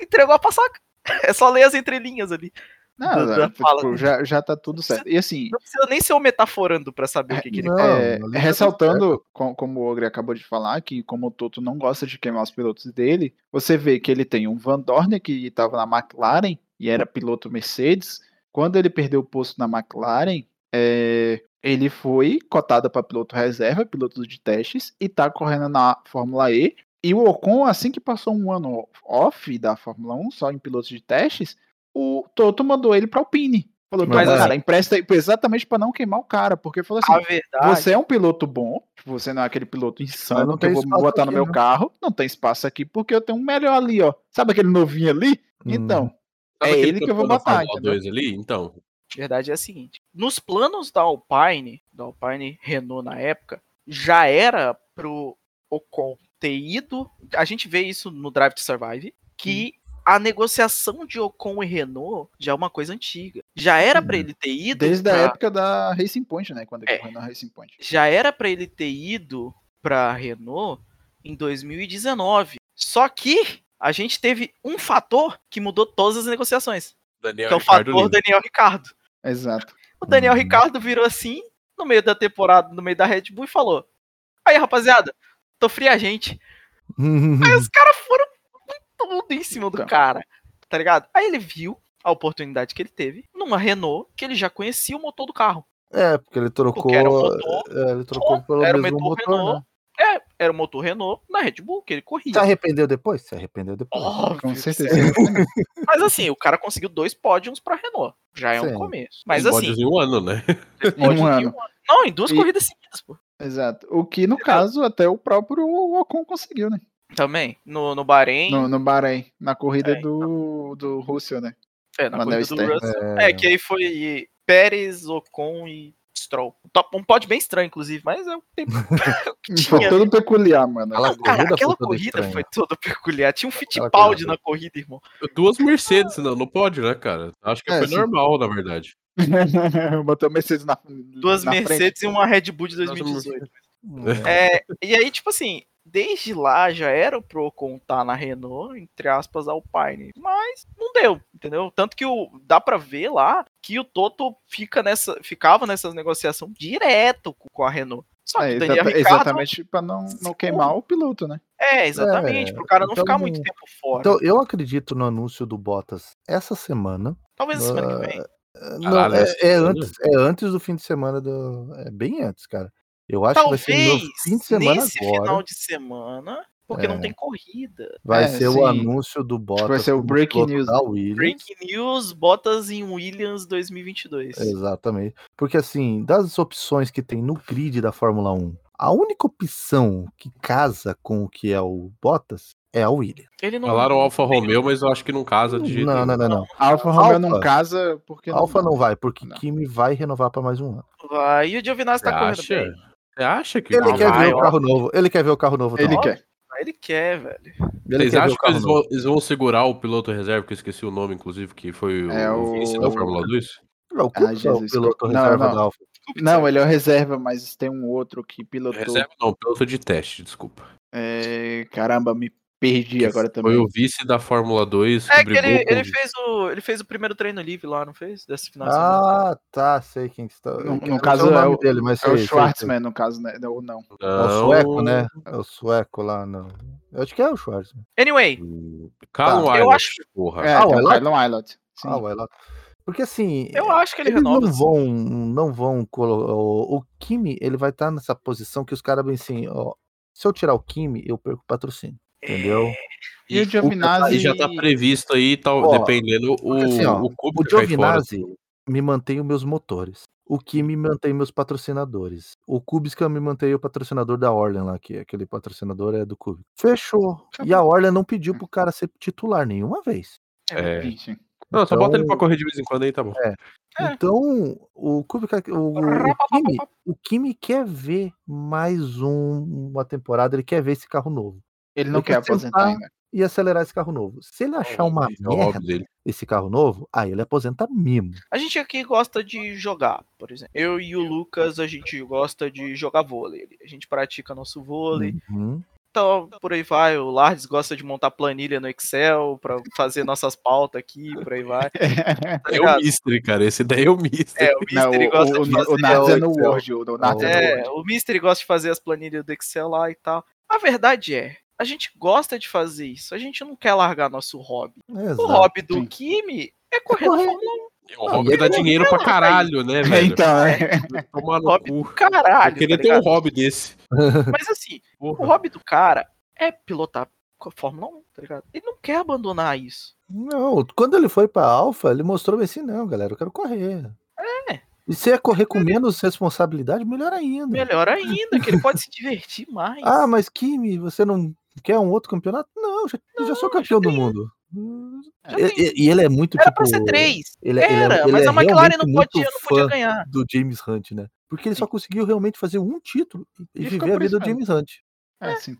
entregou a paçoca. É só ler as entrelinhas ali. Não, Da- da tipo, fala. já, já tá tudo certo. E assim, Não precisa nem ser o metaforando pra saber o que, que ele Não, É, ali já ressaltando, com- como o Ogre acabou de falar, que como o Toto não gosta de queimar os pilotos dele, você vê que ele tem um Van Dorn que estava na McLaren e era piloto Mercedes. Quando ele perdeu o posto na McLaren, é, ele foi cotado para piloto reserva, piloto de testes, e tá correndo na Fórmula E. E o Ocon, assim que passou um ano off da Fórmula 1, só em pilotos de testes, o Toto mandou ele para Alpine. Falou, Mas "Não, assim- cara, empresta aí", exatamente para não queimar o cara, porque falou assim, verdade. você é um piloto bom, tipo, você não é aquele piloto insano não que eu vou botar no aqui, meu né? carro. Não tem espaço aqui porque eu tenho um melhor ali, ó. Sabe aquele novinho ali? Hum. Então, Sabe é ele que eu vou botar? 2 ali? Então, A verdade é a seguinte: nos planos da Alpine, da Alpine Renault na época, já era pro Ocon ter ido. A gente vê isso no Drive to Survive, que a negociação de Ocon e Renault já é uma coisa antiga. Já era pra Hum. ele ter ido. desde a pra- época da Racing Point, né? Quando ele É. correu na Racing Point. já era pra ele ter ido pra Renault em 2019. Só que a gente teve um fator que mudou todas as negociações, Daniel que é o Ricciardo fator Lima. Daniel Ricardo. Exato. O Daniel Uhum. Ricardo virou assim, no meio da temporada, no meio da Red Bull, e falou: Aí, rapaziada, tô fria gente. Aí os caras foram tudo em cima do Então. cara, tá ligado? Aí ele viu a oportunidade que ele teve numa Renault, que ele já conhecia o motor do carro. É, porque ele trocou. Porque era um motor, é, ele trocou pelo era o mesmo motor motor, Renault. né? É, era o motor Renault na Red Bull, que ele corria. Se arrependeu depois? Se arrependeu depois. Óbvio Com certeza. Mas assim, o cara conseguiu dois pódios pra Renault. Já é um Sim. começo. Mas Tem assim, pódios em um ano, né? Em um um ano. Não, em duas E- corridas seguidas, pô. Exato. O que, no caso, até o próprio Ocon conseguiu, né? Também. No, no Bahrein. No, no Bahrein, na corrida É, do, do Russell, né? é, na Manel corrida do Stern. Russell. É. É, que aí foi Pérez, Ocon e Stroll. Um top- Um pódio bem estranho, inclusive, mas é o tempo que Foi tinha. todo peculiar, mano. Aquela Cara, corrida aquela foi toda corrida foi toda peculiar. Tinha um Fittipaldi na corrida, irmão. Duas Mercedes não, não pode, né, cara? Acho que É, foi sim. normal, na verdade. Botou a Mercedes na Duas na frente. Mercedes e uma Red Bull de Nossa, 2018. É. É, e aí, tipo assim, desde lá já era pro Ocon tá na Renault, entre aspas, Alpine. Mas não deu, entendeu? Tanto que o, dá pra ver lá que o Toto fica nessa, ficava nessa negociação direto com, a Renault. Só que É, o exata- Ricciardo. exatamente pra não, não queimar o piloto, né? É, exatamente, É, pro cara não então- ficar muito tempo fora. Então, eu acredito no anúncio do Bottas essa semana. Talvez semana que vem. Não, Caralho, é, é semana? antes, é antes do fim de semana do. É bem antes, cara. Eu acho que vai ser Talvez no fim de semana nesse agora. final de semana, porque não É. tem corrida. Vai É, ser o sim. anúncio do Bottas. vai ser o breaking news. Da Williams. Breaking News, Bottas em Williams 2022. Exatamente. Porque assim, das opções que tem no grid da Fórmula 1, a única opção que casa com o que é o Bottas é a Williams. Ele não Falaram Alfa Romeo, mas eu acho que não casa de Não, não, não, não. A Alfa Romeo não casa porque. Alfa não vai, porque Não. Kimi vai renovar para mais um ano. vai. E o Giovinazzi tá correndo bem. Você acha que Ele Não, quer vai, ver o ó. carro novo. Ele quer ver o carro novo Ele também. quer. Ele quer, velho. Ele Vocês quer acham o que eles vão, eles vão segurar o piloto reserva, que eu esqueci o nome, inclusive, que foi o, É o vice o- da Fórmula 2? Não, o Ah, é o Jesus. piloto Não, reserva não. da Alfa. Não, ele é o reserva, mas tem um outro que pilotou. Reserva não, piloto de teste, desculpa. É, caramba, me perdi Que agora Foi também. o vice da Fórmula 2 que É que ele, ele, fez o, ele fez o primeiro treino livre lá, não fez? Desse final. Ah, tá, sei quem que está. No- eu no não sei caso, o é nome o- dele, mas É o sei, sei, sei. Schwartzman, no caso, né? Ou não. É o Não. sueco, né? É o sueco lá. No... Eu acho que é o Schwartzman. Anyway, Callum Tá. Eu Wilder, acho- porra. É, Ah, o o Elot? Kylon Ilott. Sim. Ah, ué, lá. Porque assim. eu acho que ele Eles renova. não vão, não vão colocar. O, o Kimi, ele vai estar nessa posição que os caras bem assim, ó. Se eu tirar o Kimi, eu perco o patrocínio. Entendeu? E o Giovinazzi. E já tá previsto aí, tal, Ó, dependendo, o, assim, ó, o O. Giovinazzi me mantém os meus motores. O Kimi mantém meus patrocinadores. O Kubica me mantém o patrocinador da Orlen lá, que aquele patrocinador é do Kubica. Fechou. E a Orlen não pediu pro cara ser titular nenhuma vez. É. Sim. Não, só bota ele pra Então- correr de vez em quando aí, tá bom. É. Então, o Kubica, o, o, Kimi, o Kimi quer ver mais um- uma temporada, ele quer ver esse carro novo. Ele não Ele quer quer aposentar sentar- ainda. E acelerar esse carro novo. Se ele achar uma é o merda esse carro novo, aí ele aposenta mimo. A gente aqui gosta de jogar, por exemplo. Eu e o Lucas, a gente gosta de jogar vôlei. A gente pratica nosso vôlei. Uhum. Então, por aí vai. O Lardes gosta de montar planilha no Excel pra fazer nossas pautas aqui, por aí vai. Tá É o? Mystery, cara. Esse daí é o Mystery. É, o Não, Mystery o, gosta o, de o, fazer. o Nards é no. Word. O é no É, Word. o Mystery gosta de fazer as planilhas do Excel lá e tal. A verdade é, a gente gosta de fazer isso. A gente não quer largar nosso hobby. O Exato. hobby do. Kimi é correr na correr. Fórmula 1. O hobby dá dinheiro pra caralho, né, velho? Então, é. Tomar no Hobby cu. do caralho. Eu queria tá ter um hobby desse. Mas assim, o Porra. hobby do cara é pilotar a Fórmula 1, tá ligado? Ele não quer abandonar isso. Não, quando ele foi pra Alpha, ele mostrou assim, não, galera, eu quero correr. É. E se é correr com menos responsabilidade, melhor ainda. Melhor ainda, que ele pode se divertir mais. Ah, mas Kimi, você não quer um outro campeonato? Não, já, eu já sou campeão do mundo. Já E, tem. e- e ele é muito Era tipo. pra ser três. Ele, é- ele é- Era, ele mas é a McLaren não, podia, não podia ganhar. do James Hunt, né? Porque ele só conseguiu realmente fazer um título e, E viver a vida do James Hunt. É, sim.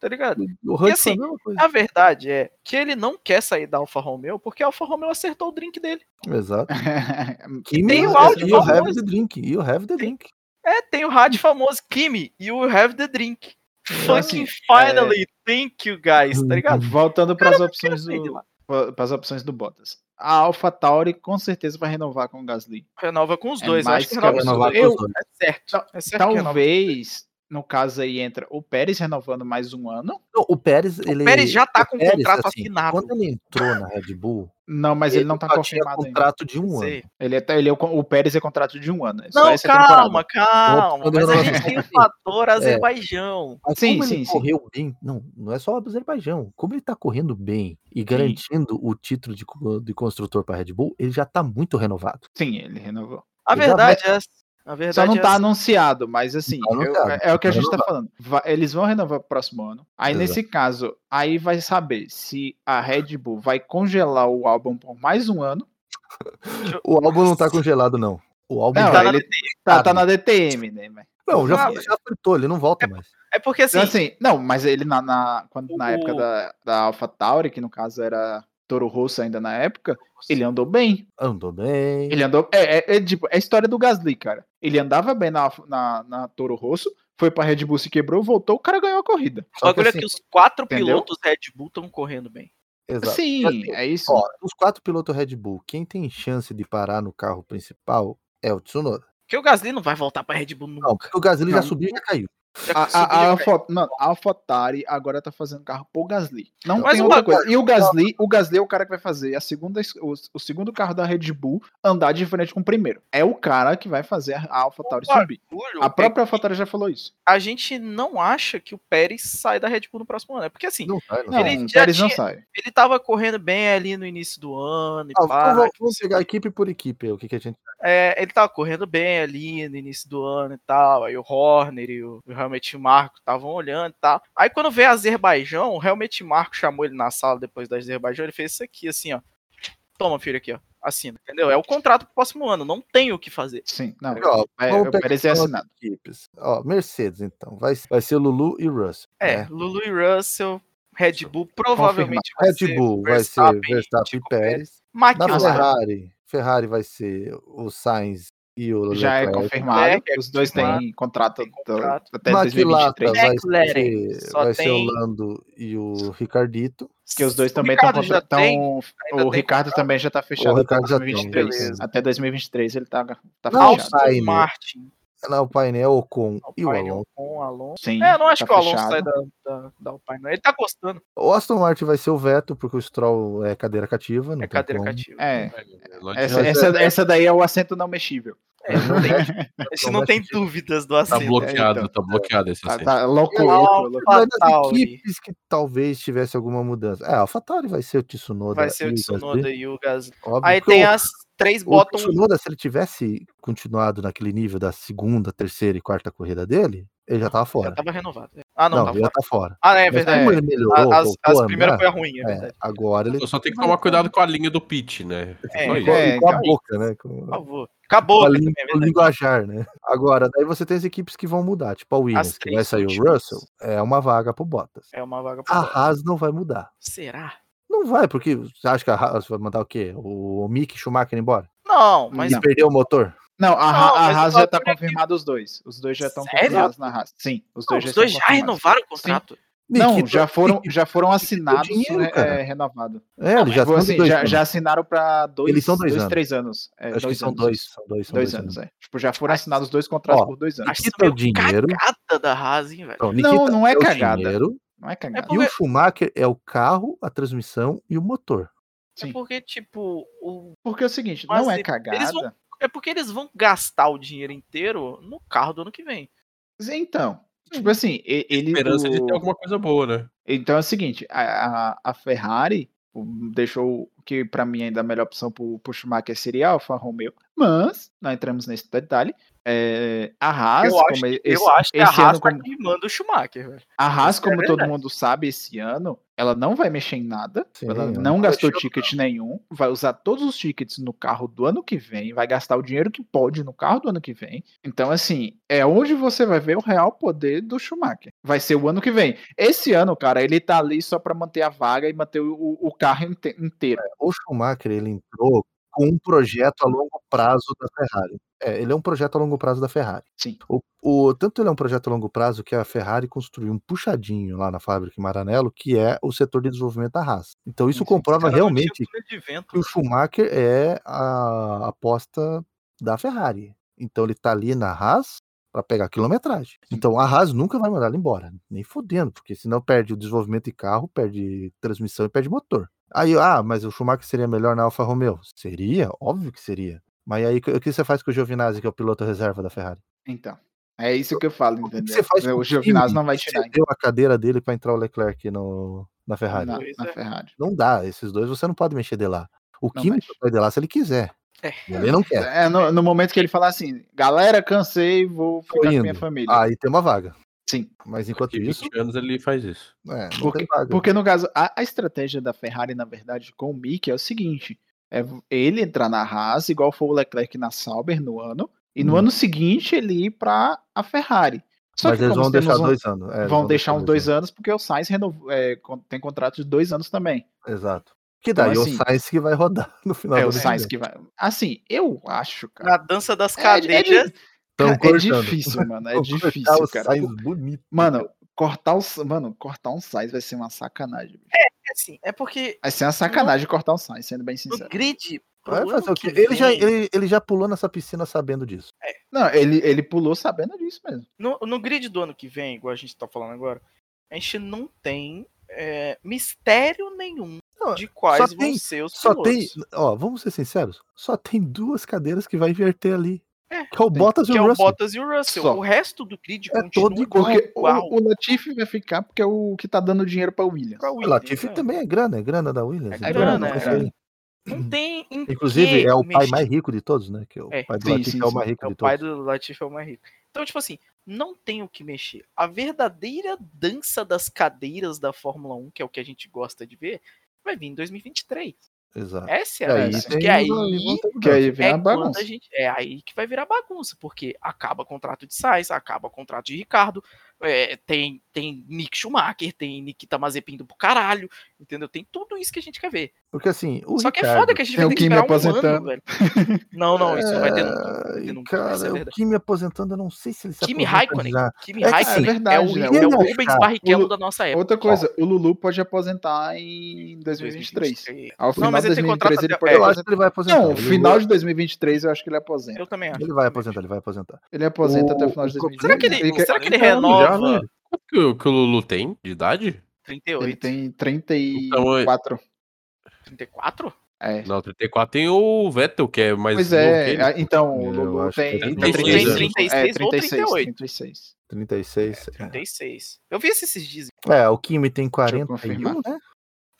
Tá ligado? O Hunt assim, foi a. A verdade é que ele não quer sair da Alfa Romeo porque a Alfa Romeo acertou o drink dele. Exato. Kimi Tem o e áudio you have the drink. You have the drink. É, tem o rádio famoso, Kimi, you have the drink. Então, Fucking assim, finally, thank you guys, tá ligado? Voltando para as opções do, para as opções do Bottas. A AlphaTauri com certeza vai renovar com o Gasly. Renova com os É dois, eu mais acho que renova com os dois. dois. É certo. É certo. Talvez, no caso aí, entra o Pérez renovando mais um ano. Não, o Pérez, ele. O Pérez já tá com o Pérez, contrato assim, assinado. Quando ele entrou na Red Bull, Não, mas ele, não tá tinha confirmado ainda. contrato de um Sei. ano. Ele, é, ele é o, Pérez é contrato de um ano. É Não, essa temporada. calma, calma. Mas a gente tem o ele. fator Azerbaijão. Mas Sim, como sim, ele sim. correu bem, não, não é só o Azerbaijão. Como ele tá correndo bem e garantindo o título de, de construtor para Red Bull, ele já tá muito renovado. Sim, ele renovou. A verdade é. A verdade Só não é tá anunciado, mas assim, Não tá eu- anunciado, é, é o que a tá gente tá renovado. falando. Va- eles vão renovar pro próximo ano. Aí, Exato. nesse caso, aí vai saber se a Red Bull vai congelar o álbum por mais um ano. O álbum não tá congelado, não. O álbum Não, tá na ele tá, tá na DTM, né? mas- Não, já, Ah, já fritou, ele não volta mais. É porque assim, Então, assim, não, mas ele na, na, quando, na O- época da, da AlphaTauri, que no caso era Toro Rosso ainda na época, ele andou bem. Andou bem. Ele andou. É, é, é, tipo, é a história do Gasly, cara. Ele andava bem na, na, na Toro Rosso, foi pra Red Bull, se quebrou, voltou, o cara ganhou a corrida. o Só que bagulho assim, é que os quatro entendeu? pilotos Red Bull estão correndo bem. Exato. Sim, Assim, é isso. Ó, os quatro pilotos Red Bull, quem tem chance de parar no carro principal é o Tsunoda. Porque o Gasly não vai voltar pra Red Bull nunca. Não, porque o Gasly já Não. subiu e já caiu. A, a, a, já Alfa, não, a AlphaTauri agora tá fazendo carro pro Gasly. Não Mas tem outra coisa. E o Gasly, o Gasly é o cara que vai fazer a segunda, o, o segundo carro da Red Bull andar de frente com o primeiro. É o cara que vai fazer a AlphaTauri subir. A é própria que AlphaTauri já falou isso. A gente não acha que o Pérez sai da Red Bull no próximo ano. É porque assim, Não sai, não Não. Ele o já Pérez não tinha- sai. ele tava correndo bem ali no início do ano e Ah, pá, vamos, vamos pegar equipe por equipe, o que, que a gente. É, ele tava correndo bem ali no início do ano e tal. Aí o Horner e o, o Helmut Marco estavam olhando e tal. Aí quando veio Azerbaijão, o Helmut Marco chamou ele na sala depois da Azerbaijão. Ele fez isso aqui, assim, ó. Toma, filho, aqui, ó. Assina, entendeu? É o contrato pro próximo ano. Não tem o que fazer. Sim, não. Ó, É, Pérez é as assinado. equipes. Ó, Mercedes, então. Vai, vai ser Lulu e Russell. É, né? Lulu e Russell, Red Bull provavelmente vai Red ser Bull vai ser Verstappen, Verstappen e Chico Pérez. Na. Ferrari, Ferrari vai ser o Sainz e o Já é confirmado. Leclerc é Os dois têm contrato, contrato. até Maquilata 2023. vai ser, só vai ser tem- o Lando e o Ricardito. Que os dois O também estão Ricardo tem, O Ricardo contrato. também já tá fechado O até Ricardo já tem, 2023. beleza. Até 2023 ele tá, tá Não, fechado. sai, né? Martin. Na Alpine é o Ocon e o Alpine, Alonso. com o Alonso. Sim, É, eu não acho tá que o Alonso fechado. sai da, da, da Alpine. não. Ele tá gostando. O Aston Martin vai ser o Vettel, porque o Stroll é cadeira cativa. Não É tem cadeira como. cativa. É, Não essa, essa, é- essa daí é o assento não mexível. É, não tem, não tem dúvidas do Tá assento. bloqueado, então. tá bloqueado esse Tá, assento. tá louco, Não, louco, louco. Equipes que talvez tivesse alguma mudança. É, a AlphaTauri vai ser o Tsunoda. Vai ser o Tsunoda e o Gasly. Aí tem as três O botam. Tsunoda, se ele tivesse continuado naquele nível da segunda, terceira e quarta corrida dele, ele já tava Já fora. tava renovado. Ah, não, não, tava ele já fora. tá fora. Ah, é Mas verdade. como ele melhorou, As, as a primeiras andar, foi ruim, é é, verdade. agora ele Só tem que tomar cuidado com a linha do pitch, né? É, com. É, com a boca, né? Com, Por favor. Acabou a também, lin- é com o verdade. linguajar, né? Agora, daí você tem as equipes que vão mudar, tipo a Williams, que vai sair o. Russell, é uma vaga pro Bottas. É uma vaga pra A. Haas não vai mudar. Será? Não vai, porque você acha que a Haas vai mandar o quê? O Mick Schumacher embora? Não, mas e perder o motor? Não, a, Não, a Haas já tá é que- confirmado os dois. Os dois já estão confirmados na Haas. Sim, os Não, dois já os dois estão já renovaram o contrato. Não, Nikita- já foram, já foram assinados dinheiro, cara. é, renovado. É, eles já, Tipo assim, dois já, anos. já assinaram pra dois, Eles são dois dois anos. três anos. É, Acho que dois são anos, dois. São dois, são Dois dois anos, é. Tipo, já foram assinados dois contratos Ó, por dois anos. Acho isso é o dinheiro. cagada da Haas, hein, velho. Então, Não, Nikita não é o cagada. dinheiro, Não é cagada. e porque- o Schumacher é o carro, a transmissão e o motor. Sim. É porque, tipo, o... Porque é o seguinte, Mas não é eles cagada. vão- é porque eles vão gastar o dinheiro inteiro no carro do ano que vem. Então, tipo assim, e- ele. Esperança de o- ter alguma coisa boa, né? Então é o seguinte, a, a, a Ferrari o- deixou que pra mim ainda a melhor opção pro, pro Schumacher seria a Alfa Romeo, mas não entramos nesse detalhe. É, a Haas, eu acho, como que- esse, eu acho que a Haas tá como, queimando o Schumacher, velho. a Haas, isso é como todo mundo sabe, esse ano, ela não vai mexer em nada, Sim, ela não não gastou ticket nenhum, vai usar todos os tickets no carro do ano que vem, vai gastar o dinheiro que pode no carro do ano que vem. Então, assim, é onde você vai ver o real poder do Schumacher. Vai ser o ano que vem. Esse ano, cara, ele tá ali só pra manter a vaga e manter o, o- carro inte- inteiro. O Schumacher ele entrou com um projeto a longo prazo da Ferrari. É, ele é um projeto a longo prazo da Ferrari. Sim. O, o- tanto ele é um projeto a longo prazo que a Ferrari construiu um puxadinho lá na fábrica em Maranello, que é o setor de desenvolvimento da Haas. Então isso Sim, comprova realmente vento. que o Schumacher é a aposta da Ferrari. Então ele tá ali na Haas para pegar quilometragem. Então a Haas nunca vai mandar ele embora, nem fodendo, porque senão perde o desenvolvimento de carro, perde transmissão e perde motor. Aí, ah, mas o Schumacher seria melhor na Alfa Romeo? Seria, óbvio que seria. Mas aí o que você faz com o Giovinazzi, que é o piloto reserva da Ferrari? Então, é isso que eu falo, O que entendeu? você faz o o Giovinazzi time não vai tirar cedeu a cadeira dele para entrar o Leclerc no, na Ferrari? na, na é. Ferrari. Não dá, esses dois você não pode mexer de lá. O Não Kimi sai de lá se ele quiser. É. Ele não quer. É, no, no momento que ele falar assim, galera, cansei, vou ficar com minha família. Aí tem uma vaga. Sim. Mas enquanto Daqui isso, 20 anos ele faz isso. é, Porque, porque no caso, a, a estratégia da Ferrari, na verdade, com o Mick é o seguinte: é ele entrar na Haas, igual foi o Leclerc na Sauber no ano, e no Hum. ano seguinte ele ir para a Ferrari. Só Mas que eles vão deixar um- dois anos. é, eles vão deixar uns dois anos, porque o Sainz renovou, é, tem contrato de dois anos também. Exato. Que Então, daí assim, o Sainz que vai rodar no final É do o ano Sainz que vai. Assim, eu acho, cara. Na dança das É, é cara, é difícil, mano. É difícil, o cara. Sainz bonito. Mano, cortar o, mano, cortar um Sainz vai ser uma sacanagem. bicho. É assim, é porque Vai ser uma sacanagem cortar o Sainz, sendo bem no sincero. grid. pro Vai fazer o que quê? Ele já, ele, ele já pulou nessa piscina sabendo disso. Não, ele, ele pulou sabendo disso mesmo. No, no grid do ano que vem, igual a gente tá falando agora, a gente não tem é, mistério nenhum Não, de quais tem- vão ser os Só pilotos. tem, ó, vamos ser sinceros, só tem duas cadeiras que vai inverter ali. É, que é o tem- Bottas e que é o o Russell. Bottas e o Russell. Só. O resto do grid É continua todo igual. O, o Latifi vai ficar porque é o que tá dando dinheiro pra Williams. pra O Williams, Latifi né? também é grana, é grana da Williams. É então grana, é vai grana. ser- Não tem em Inclusive, é o pai mexer. mais rico de todos, né? Que o É, pai do sim, Latifi sim, é o mais rico É de o pai todos. do Latifi é o mais rico. Então, tipo assim, não tem o que mexer. A verdadeira dança das cadeiras da Fórmula 1, que é o que a gente gosta de ver, vai vir em 2023. Exato. Essa é a aí Porque aí vão ter Que aí vem é a quando bagunça. a gente é aí que vai virar bagunça, porque acaba contrato de Sainz, acaba contrato de Ricardo, é, tem tem Nick Schumacher, tem Nikita Mazepin do caralho, entendeu? Tem tudo isso que a gente quer ver. Porque assim, o Só que é Ricardo, foda que a gente tem vai ter que Kimi esperar um aposentando. ano, velho. Não, não, isso não vai ter nunca. Não essa é Cara, o. Kimi aposentando, eu não sei se ele se Kimi Raikkonen, já. Kimi É Raikkonen é é, verdade, o, né? é o Rubens ficar- Barrichello o- da nossa época. Outra coisa, o Lulu pode aposentar em 2023. Ao final mas de ele tem 2023 contrato ele pode é, Eu acho que ele vai aposentar. Não, final de 2023 eu acho que ele aposenta. Eu também acho. Ele vai aposentar, ele vai aposentar. Ele aposenta até o final de o- 2023. Será que ele, quer- será que ele 40 anos já, renova né? Que o, que o Lulu tem de idade? 38? Ele tem Então, 34. 34? É. Não, 34 tem o Vettel, que é mais Pois é, ele. ah, então o Lulu tem, é tem 36 36, anos. é, 36 ou 36, 38. 36. 36. é. 36. Eu vi esses dias. É, o Kimi tem eu 41, confirmar. né?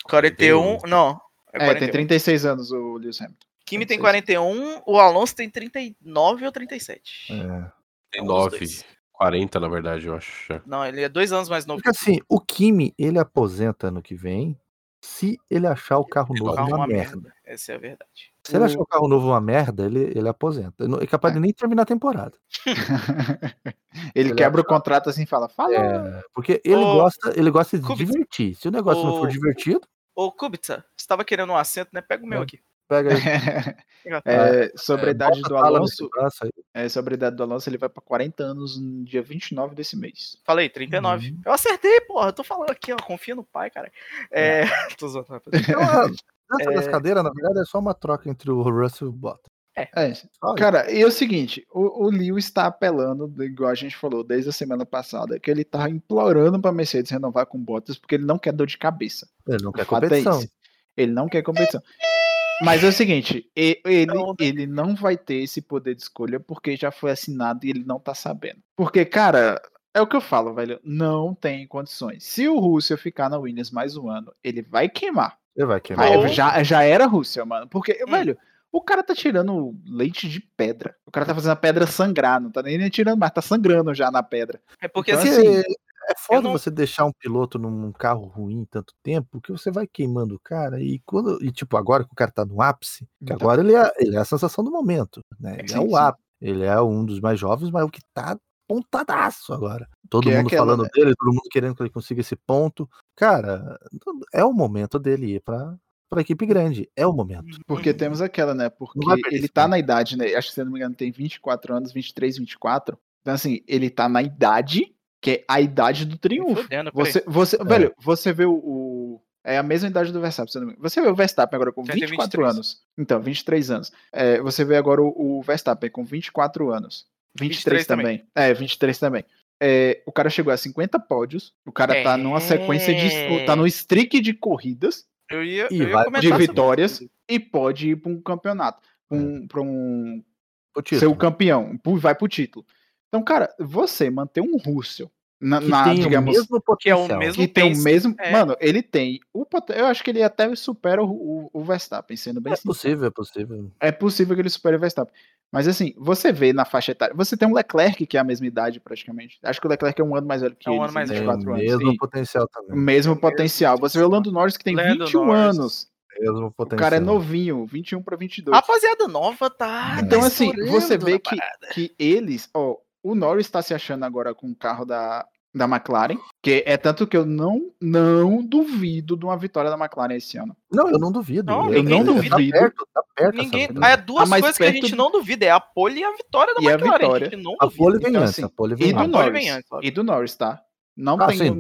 41, não. É É, 41. tem 36 anos o Lewis Hamilton. Kimi tem 36. 41, o Alonso tem 39 ou 37. É. Tem É um dos 9, dois. 40 na verdade, eu acho. já. Não, ele é dois anos mais novo Porque assim, o Kimi, ele aposenta ano que vem se ele achar o carro o novo é uma, uma merda. merda. Essa é a verdade. Se ele achar o carro novo uma merda, ele, ele aposenta. Ele É capaz de nem terminar a temporada. ele Ele quebra o contrato assim e fala: Fala. É, porque ele Ô, gosta, ele gosta de Kubica, divertir. Se o negócio não for ô, divertido, Ô, Kubica, você tava querendo um assento, né? Pega o meu É. aqui. Pega aí. É, sobre a idade bota do Alonso, é, sobre a idade do Alonso, ele vai pra 40 anos no dia 29 desse mês. Falei, 39. Uhum. Eu acertei, porra. Eu tô falando aqui, ó. Confia no pai, cara. É. tô zoando, rapaziada. Então, a dança das cadeiras, na verdade, é só uma troca entre o Russell e o Bottas. É, isso. cara, e é o seguinte, o, o Lewis está apelando, igual a gente falou desde a semana passada, que ele tá implorando pra Mercedes renovar com Bottas porque ele não quer dor de cabeça. Ele não quer é competição. Ele não quer competição. Mas é o seguinte, ele, Não, ele não vai ter esse poder de escolha porque já foi assinado e ele não tá sabendo. Porque, cara, é o que eu falo, velho, não tem condições. Se o Russell ficar na Williams mais um ano, ele vai queimar. Ele vai queimar. Vai- já, já era Russell, mano. Porque, Hum. velho, o cara tá tirando leite de pedra. O cara tá fazendo a pedra sangrar, não tá nem, nem tirando mais, tá sangrando já na pedra. É porque Então, assim. É foda não- você deixar um piloto num carro ruim tanto tempo que você vai queimando o cara e quando e tipo agora que o cara tá no ápice, que Tá. agora ele é, ele é a sensação do momento, né? Ele é Sim, o ápice, ele é um dos mais jovens, mas o que tá pontadaço agora. Todo Que é mundo aquela, falando né? dele, todo mundo querendo que ele consiga esse ponto. Cara, é o momento dele ir pra, pra equipe grande, é o momento. Porque temos aquela, né? Porque ele tá na idade, né? Acho que se não me engano, tem 24 anos, 23, 24. Então, assim, ele tá na idade que é a idade do triunfo. Fudendo. Você, você, É. velho, você vê o, o- É a mesma idade do Verstappen, não. Você vê o Verstappen agora com Ele tem 24 23. anos. Então, 23 anos. É, você vê agora o, o Verstappen com 24 anos. 23, 23 também. também. É, 23 também. É, o cara chegou a 50 pódios. O cara tá numa sequência de. É. tá no streak de corridas Eu ia, E eu ia de sobre vitórias e pode ir para um campeonato, pra um, pra um O ser o campeão, vai pro título. Então, cara, você manter um Russell na, que na, tem digamos, o mesmo que é o potencial. mesmo que tem o mesmo, é. mano, ele tem o eu acho que ele até supera o, o, o Verstappen, sendo bem É sincero. possível, é possível. É possível que ele supere o Verstappen. Mas assim, você vê na faixa etária, você tem um Leclerc que é a mesma idade praticamente. Acho que o Leclerc é um ano mais velho que É um ele, ano mais velho. o 24 anos. mesmo potencial O também. mesmo potencial. Você vê o Lando Norris que tem Lando 21 Norris. anos. Mesmo O potencial. cara é novinho, 21 para 22. Rapaziada nova tá. Então, assim, você vê que, parada. que eles, ó, o Norris tá se achando agora com o carro da, da McLaren, que é tanto que eu não, não duvido de uma vitória da McLaren esse ano. Não, eu não duvido. Não, eu não Tá duvido. perto, tá perto. Ninguém. É duas mas coisas que a gente do- não duvida: é a pole e a vitória da E a McLaren. vitória. gente não A duvida. pole vem Então, antes, assim, a pole vem E do a Norris. vem antes. E do Norris, tá? Não Ah, tem. sim.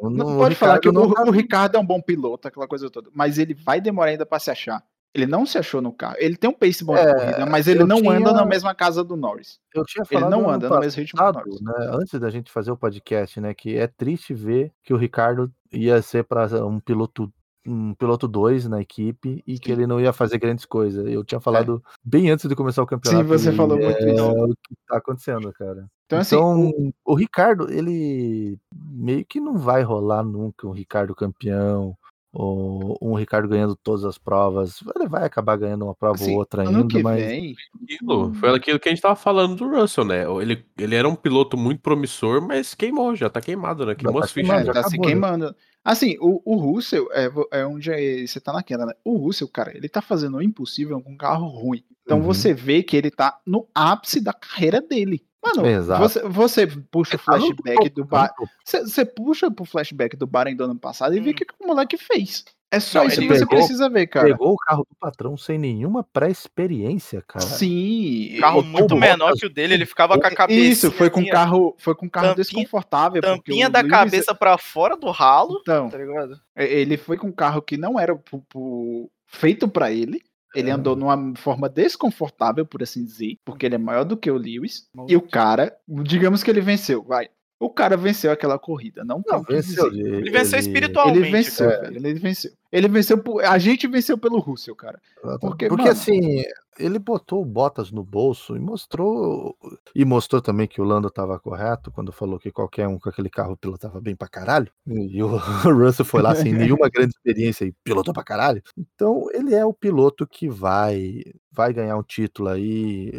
Não, Não, pode falar que o, Ricardo não o tá- Ricardo é um bom piloto, aquela coisa toda. Mas ele vai demorar ainda pra se achar. Ele não se achou no carro. Ele tem um pace bom de É, corrida, mas ele não anda tinha- na mesma casa do Norris. Eu tinha Ele falado não ano anda no mesmo ritmo do Norris. né, antes da gente fazer o podcast, né, que é triste ver que o Ricardo ia ser para um piloto um piloto 2 na equipe e que Sim. ele não ia fazer grandes coisas. Eu tinha falado bem antes de começar o campeonato. você e falou muito é isso. o que tá acontecendo, cara. Então, assim, Então, o- o... Ricardo, ele meio que não vai rolar nunca um Ricardo campeão, ou um Ricardo ganhando todas as provas. Ele vai acabar ganhando uma prova assim, ou outra ainda, que mas vem, Aquilo, foi aquilo que a gente tava falando do Russell, né? Ele, ele era um piloto muito promissor, mas queimou, já tá queimado, né? Queimou tá as fichas. queimado, É, já tá se acabou, né? queimando. Assim, o, o Russell é, é onde é- você tá naquela, né? O Russell, cara, ele tá fazendo o impossível com um carro ruim. Então Uhum. você vê que ele tá no ápice da carreira dele. Mano, Exato. você, você puxa o flashback do bar. Você, você puxa pro flashback do Bahrein do ano passado e vê o Hum. que, que o moleque fez. É só Não, isso que você pegou- precisa ver, cara. Pegou o carro do patrão sem nenhuma pré-experiência, cara. Sim. carro muito menor que o dele, ele ficava com a cabeça. Isso, foi com carro, foi com carro Tampinha- desconfortável. Tampinha da Lewis- cabeça pra fora do ralo, Então, tá ligado? Ele foi com um carro que não era pro- pro- feito pra ele. Ele É. andou numa forma desconfortável, por assim dizer, porque ele é maior do que o Lewis. E o cara, digamos que ele venceu, vai. O cara venceu aquela corrida, não Não, venceu. dizer. Ele venceu espiritualmente. Ele venceu, cara. velho. Ele venceu. Ele venceu por... A gente venceu pelo Russell, cara. Porque, Porque, mano- assim, ele botou o Bottas no bolso e mostrou. E mostrou também que o Lando tava correto quando falou que qualquer um com aquele carro pilotava bem pra caralho. E o Russell foi lá sem nenhuma grande experiência e pilotou pra caralho. Então, ele é o piloto que vai, vai ganhar um título aí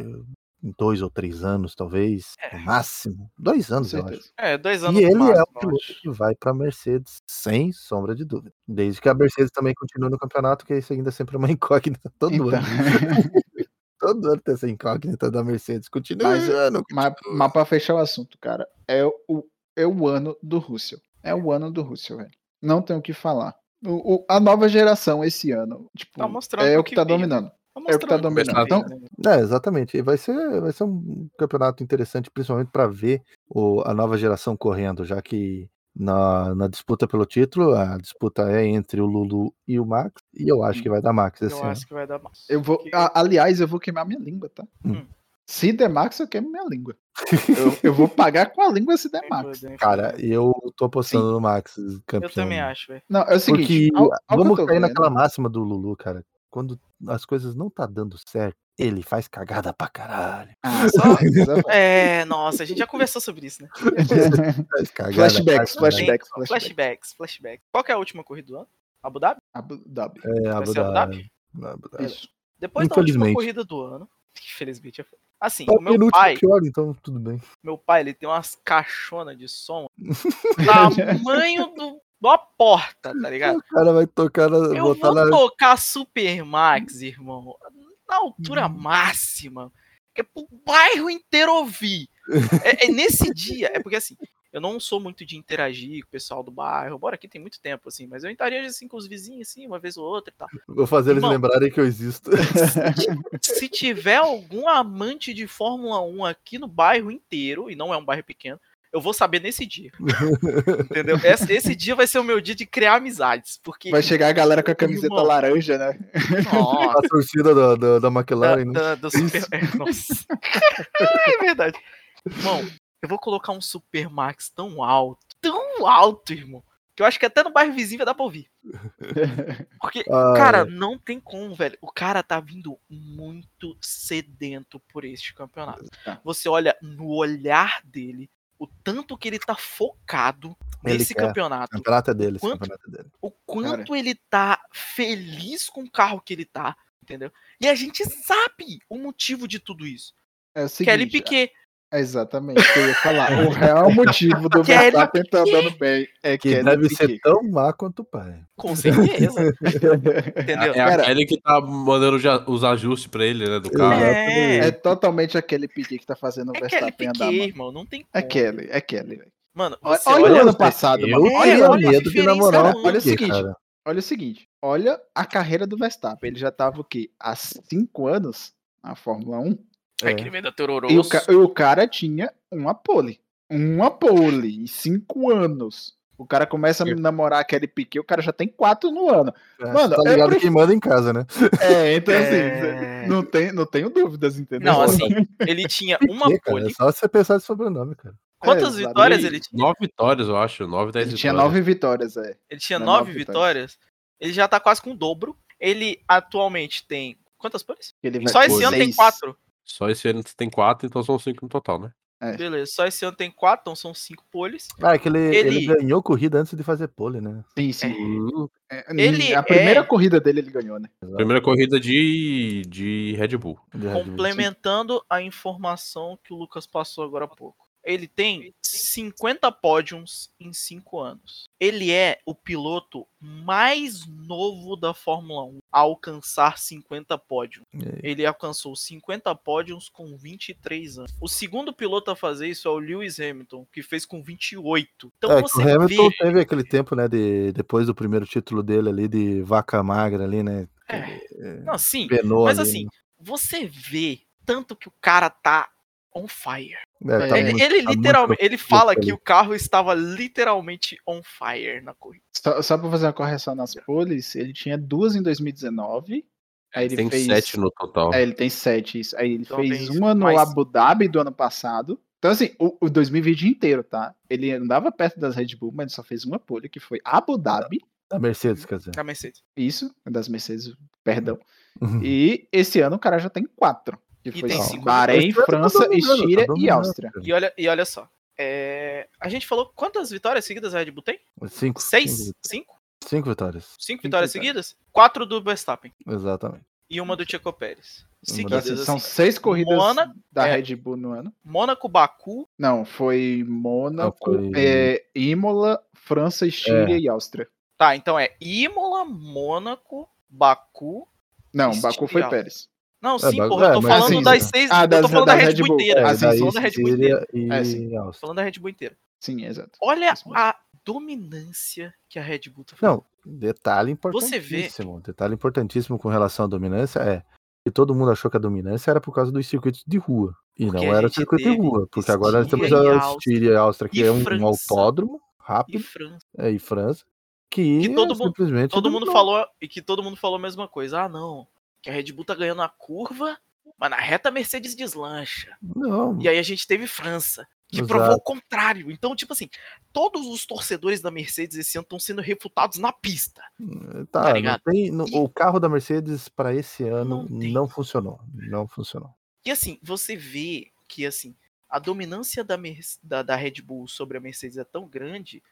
em dois ou três anos, talvez, É. no máximo. Dois anos, eu acho. É, dois anos E ele é máximo, o eu piloto que vai para a Mercedes, sem sombra de dúvida. Desde que a Mercedes também continue no campeonato, que isso ainda sempre é uma incógnita todo Então, ano. Todo ano tem essa incógnita da Mercedes. Continua Mas- ano. mas, mas pra fechar o assunto, cara, é o, é o ano do Russell. É o ano do Russell, velho. Não tem o que falar. O- o- a nova geração esse ano, tipo, Tá é o o que, que tá veio. dominando. É o que tá dominando. Então- veio, né? É, exatamente. E vai ser, vai ser um campeonato interessante, principalmente para ver o- a nova geração correndo, já que na, na disputa pelo título, a disputa é entre o Lulu e o Max, e eu acho que vai dar Max esse Eu acho que vai dar mais. Eu vou, Porque- a- aliás, eu vou queimar minha língua, tá? Hum. Se der Max, eu queimo minha língua. Eu, eu vou pagar com a língua se der Max. Cara, eu tô apostando no Max campeão. eu também acho, velho. Não, é o seguinte, Porque ao- ao vamos cair vendo- naquela máxima do Lulu, cara. Quando as coisas não tá dando certo, ele faz cagada pra caralho. Ah, só- É, nossa, a gente já conversou sobre isso, né? Cagada Flashbacks, flashbacks, flashbacks. Flashbacks, flashbacks. Qual que é a última corrida do ano? Abu Dhabi? Abu Dhabi. É, Abu Dhabi. Abu Dhabi. Isso. Depois da última corrida do ano. Infelizmente. é- Assim, É o meu pai, pior, então tudo bem. meu pai, ele tem umas caixonas de som tamanho do, da porta, tá ligado? O cara vai tocar na. Eu vou na... tocar Super Max, irmão, na altura Uhum. máxima, que é pro bairro inteiro ouvir. É, é nesse dia, é porque assim, eu não sou muito de interagir com o pessoal do bairro, embora aqui tem muito tempo, assim, mas eu interajo assim com os vizinhos, assim, uma vez ou outra e tal. Vou fazer eles Irmão. lembrarem que eu existo. Se tiver algum amante de Fórmula 1 aqui no bairro inteiro, e não é um bairro pequeno, eu vou saber nesse dia. Entendeu? Esse, esse dia vai ser o meu dia de criar amizades. Porque. Vai chegar a galera com a camiseta Irmão. laranja, né? Nossa, A torcida da, da, da da, McLaren, né? da- do Super. é, Nossa. é verdade. Irmão, eu vou colocar um Super Max tão alto, tão alto, irmão, que eu acho que até no bairro vizinho vai dar pra ouvir. Porque, Ah, cara, não tem como, velho. O cara tá vindo muito sedento por este campeonato. Tá. Você olha no olhar dele, o tanto que ele tá focado Ele nesse quer. campeonato. O campeonato é dele, Quanto- campeonato é dele. O quanto ele tá feliz com o carro que ele tá, entendeu? E a gente sabe o motivo de tudo isso. É o Kelly seguinte, Piquet. é exatamente o que eu ia falar. O real motivo do Verstappen tá andando bem é Que Kelly deve Piquet. ser tão má quanto o pai. Com certeza. entendeu? É Cara- aquele que tá mandando os ajustes pra ele, né, do carro. É. É totalmente aquele Piquet que tá fazendo o É Verstappen andar, Piquet, mano. irmão. Não tem como. É Kelly, é Kelly. velho. Mano, Olha, você olha olha. o ano passado, mano. É, olha a medo de namorar um Olha o seguinte, cara. Olha o seguinte, olha a carreira do Verstappen. Ele já tava o quê? Há cinco anos na Fórmula 1. É É. que ele vem da Tororoso. E o, ca- o cara tinha uma pole. Uma pole em cinco anos. O cara começa a namorar aquele Piquet, o cara já tem quatro no ano. É, Mano, tá ligado prefiro- quem manda em casa, né? É, então É. assim, não, tem, não tenho dúvidas, entendeu? Não, assim, ele tinha uma Piquet, cara, pole. é só você pensar de sobrenome, cara. Quantas É, vitórias ele tinha? Nove vitórias, eu acho. Nove, dez Ele tinha vitórias. nove vitórias, é. Ele tinha Não, nove nove vitórias. Ele já tá quase com o dobro. Ele atualmente tem. Quantas poles? Ele vai Só esse ano tem quatro. Só esse ano tem quatro, então são cinco no total, né? É. Beleza, só esse ano tem quatro, então são cinco poles. Ah, é que ele, ele... Ele- ganhou corrida antes de fazer pole, né? Sim, sim. Hum, É, Ele a primeira é- corrida dele ele ganhou, né? Primeira corrida de, de Red Bull. De Red Bull. Complementando a informação que o Lucas passou agora há pouco. Ele tem 50 pódios em 5 anos. Ele é o piloto mais novo da Fórmula 1 a alcançar 50 pódios. Ele alcançou 50 pódios com 23 anos. O segundo piloto a fazer isso é o Lewis Hamilton, que fez com 28. Então É, você o Hamilton vê. teve aquele tempo, né, de, depois do primeiro título dele ali, de vaca magra ali, né? É. Não, sim. Penou Mas ali, assim, você vê tanto que o cara tá on fire. É, tá ele muito- ele tá literalmente, ele fala que o carro estava literalmente on fire na corrida. Só, só pra fazer uma correção nas poles, ele tinha duas em 2019. Aí ele tem fez. sete no total. É, ele tem sete, isso. Aí ele Então fez uma no mais- Abu Dhabi do ano passado. Então, assim, o, o 2020 inteiro, tá? Ele andava perto das Red Bull, mas só fez uma pole, que foi Abu Dhabi. Da Mercedes, quer dizer. Na Mercedes. Isso, das Mercedes, perdão. Uhum. E esse ano o cara já tem quatro. Que E foi tem cinco Bahrein, França, dominando, tá Estíria e dominando, Áustria. E olha, e olha só. é, A gente falou quantas vitórias seguidas a Red Bull tem? Cinco. Seis? Cinco, Cinco? cinco vitórias. Cinco vitórias vitórias. seguidas? Quatro do Verstappen Exatamente. e uma do Checo Pérez. Seguidas, assim, são assim. seis corridas Mônaco, da é. Red Bull no ano. Mônaco, Baku, Não, foi Mônaco, foi- é, Imola, França, Estíria É. e Áustria. Tá, então é Imola, Mônaco, Baku. Não, Estíria Baku foi. Pérez. Não, É, sim, Baku- porra, eu tô é, falando assim, das seis. Ah, eu das- tô falando da das Red Red Bull inteira. É, eu tô daí falando da Red Bull inteira. E É, sim. Falando da Red Bull inteira. Sim, exato. Olha a dominância que a Red Bull tá fazendo. Não, detalhe Você vê- importantíssimo. Detalhe importantíssimo com relação à dominância é que todo mundo achou que a dominância era por causa dos circuitos de rua. E Porque não a era circuito de rua. Porque agora nós temos Estíria e a Áustria. E Áustria, que E é um, um autódromo E rápido, França. é, e França, que, Que todo é mundo- simplesmente Todo mundo falou e que todo mundo falou a mesma coisa. Ah, não. Que a Red Bull tá ganhando a curva, mas na reta a Mercedes deslancha. Não, E aí a gente teve França, que Exato. provou o contrário. Então, tipo assim, todos os torcedores da Mercedes esse ano estão sendo refutados na pista. tá, tá não ligado? tem, E- o carro da Mercedes para esse ano Não não funcionou. Não funcionou. E assim, você vê que assim, a dominância da, da, da Red Bull sobre a Mercedes é tão grande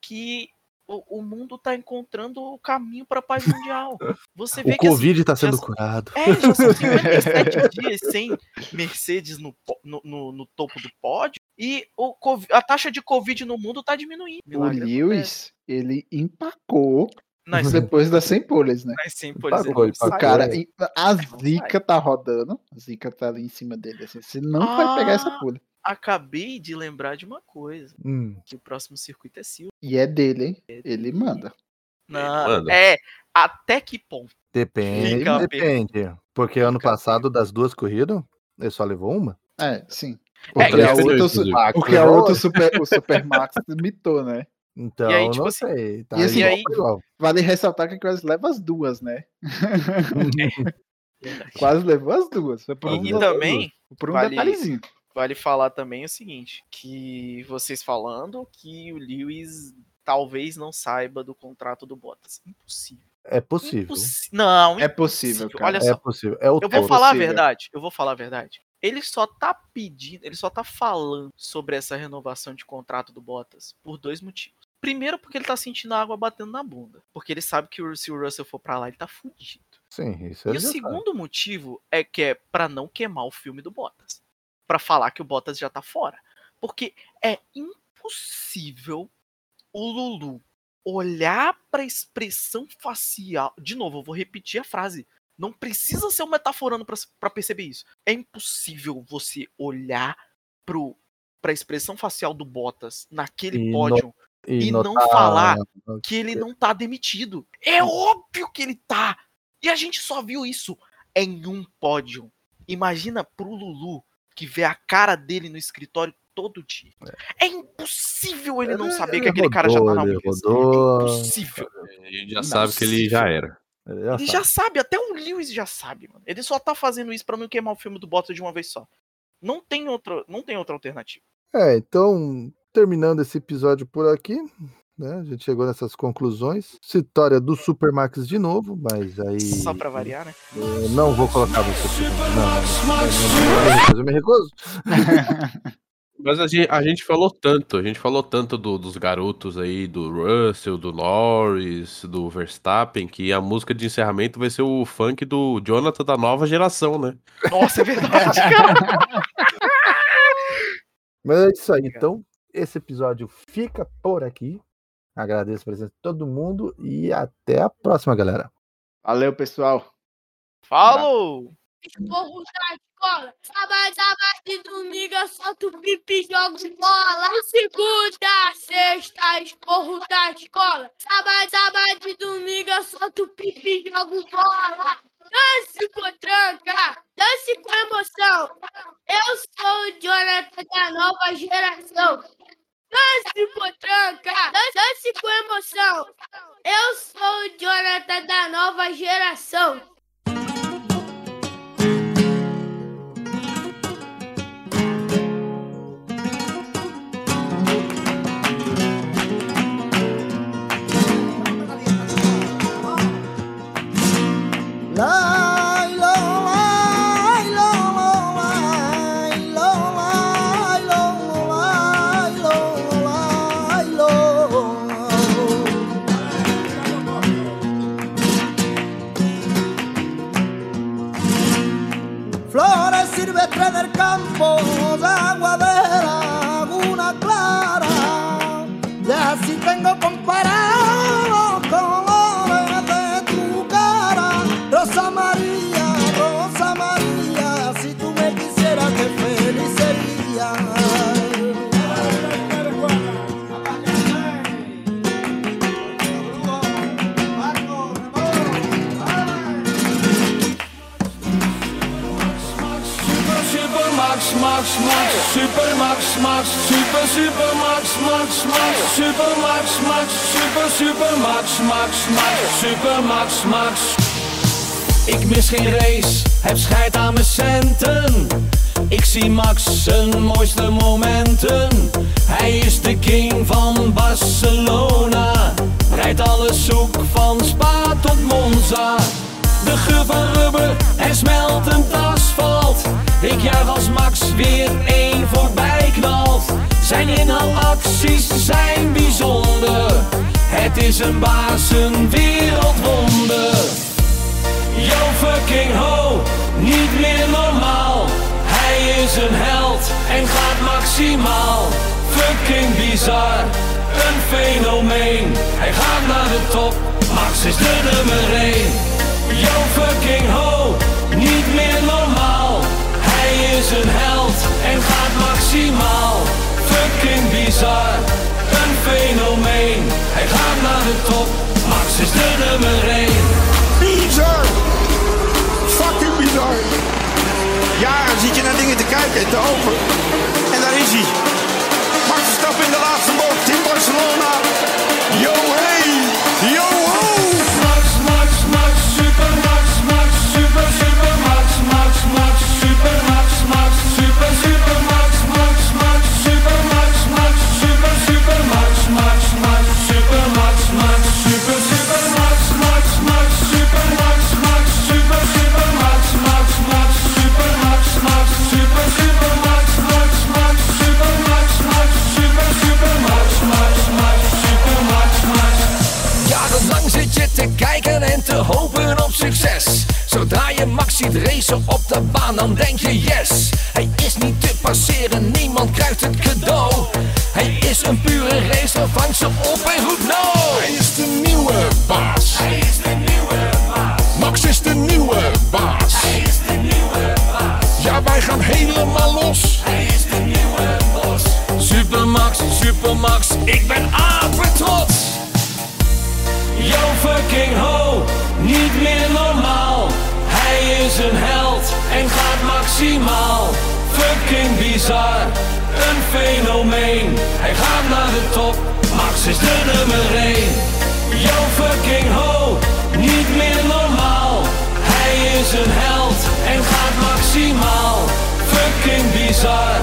que o, o mundo tá encontrando o caminho para paz mundial. Você vê O que assim, Covid está sendo já- curado. É, já são 57 dias sem Mercedes no, no, no- no topo do pódio e o, a taxa de Covid no mundo tá diminuindo. O Milagre acontece. Lewis, ele empacou Nas, depois das 100 poles, né? nas 100 poles, Empacou, ele não empacou. O cara, a Zica tá rodando, a Zica tá ali em cima dele, assim, você não vai pegar essa Ah. Acabei de lembrar de uma coisa, Hum, que o próximo circuito é Silva. E é dele, hein? Ele manda. Não, manda. é, até que ponto? depende, Fica a depende. Porque ano a passado, das duas corridas, ele só levou uma. É, sim. É, Porque a isso outra, su- Max porque a outra super, o Supermax mitou, né? Então, E aí, tipo não assim, sei. Tá e assim, aí-. Vale ressaltar que quase leva as duas, né? Verdade. Quase levou as duas. Foi por E, um, e também, por um vale- detalhezinho. Vale falar também o seguinte, que vocês falando que o Lewis talvez não saiba do contrato do Bottas. Impossível. É possível. Impossi- Não, É possível, cara. Olha É só, possível. É o eu vou falar a possível. verdade. Eu vou falar a verdade. Ele só tá pedindo, ele só tá falando sobre essa renovação de contrato do Bottas por dois motivos. Primeiro, porque ele tá sentindo a água batendo na bunda. Porque ele sabe que o- se o Russell for pra lá, ele tá fudido. Sim, isso E ele o segundo motivo é que é pra não queimar o filme do Bottas. Pra falar que o Bottas já tá fora. Porque é impossível o Lulu olhar pra expressão facial. De novo, eu vou repetir a frase. Não precisa ser um metaforando pra, pra perceber isso. É impossível você olhar pro, pra expressão facial do Bottas naquele E pódio e não notar- falar que ele não tá demitido. É óbvio que ele tá. E a gente só viu isso em um pódio. Imagina pro Lulu que vê a cara dele no escritório todo dia. É impossível ele não Ele- saber ele que aquele cara já tá na rodou, ele Williams. rodou. É impossível. A gente já sabe que ele já era. Ele já Ele sabe. já sabe, até o Lewis já sabe, mano. Ele só tá fazendo isso pra não queimar o filme do Bottas de uma vez só. Não tem outra, não tem outra alternativa. É, então, terminando esse episódio por aqui, né? A gente chegou nessas conclusões. Vitória do Supermax de novo, mas aí. Só pra variar, né? Eu não vou colocar você. Não, eu me recuso. Mas a gente, a gente falou tanto, a gente falou tanto do- dos garotos aí, do Russell, do Norris, do Verstappen, que a música de encerramento vai ser o funk do Jonathan da nova geração, né? Nossa, é verdade, cara. Mas é isso aí. Então, esse episódio fica por aqui. Agradeço a presença de todo mundo e até a próxima, galera. Valeu, pessoal. Falou! Esporro da escola. Sábado, sábado e domingo eu solto pipi e jogo bola. Segunda, sexta, esporro da escola. Sábado, sábado e domingo eu solto pipi e jogo bola. Dance com tranca, dance com emoção. Eu sou o Jonathan da nova geração. Dance com tranca, dance, dance com emoção. Eu sou o Jonathan da nova geração. Max, super, super Max, Max, Max, super Max, Max, super, super Max, Max, Max, super Max, Max. Ik mis geen race, heb scheid aan mijn centen. Ik zie Max zijn mooiste momenten. Hij is de king van Barcelona. Rijdt alles zoek van Spa tot Monza. De geur van en smeltend asfalt. Ik juich als Max weer één voorbij knalt. Zijn inhaalacties zijn bijzonder. Het is een baas, een wereldwonder. Yo fucking ho, niet meer normaal. Hij is een held en gaat maximaal. Fucking bizar, een fenomeen. Hij gaat naar de top, Max is de nummer 1. Yo fucking ho, niet meer normaal. Hij is een held en gaat maximaal. Fucking bizar, een fenomeen. Hij gaat naar de top, Max is de nummer 1. Bizar! Fucking bizar! Jaren zit je naar dingen te kijken en te hopen. En daar is hij. Max Verstappen in de laatste bocht in Barcelona. Zodra je Max ziet racen op de baan, dan denk je yes. Hij is niet te passeren, niemand krijgt het cadeau. Hij is een pure racer, vang ze op en roep no. Een held en gaat maximaal. Fucking bizar, een fenomeen. Hij gaat naar de top, Max is de nummer 1. Yo fucking ho, niet meer normaal. Hij is een held en gaat maximaal. Fucking bizar,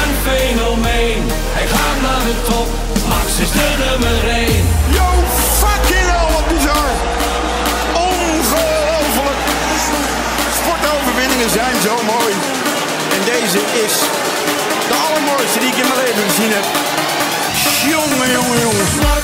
een fenomeen. Hij gaat naar de top, Max is de nummer 1. Yo, fucking hell, wat bizar. Zijn zo mooi. En deze is de allermooiste die ik in mijn leven gezien heb. Jongen, jongen, jongen.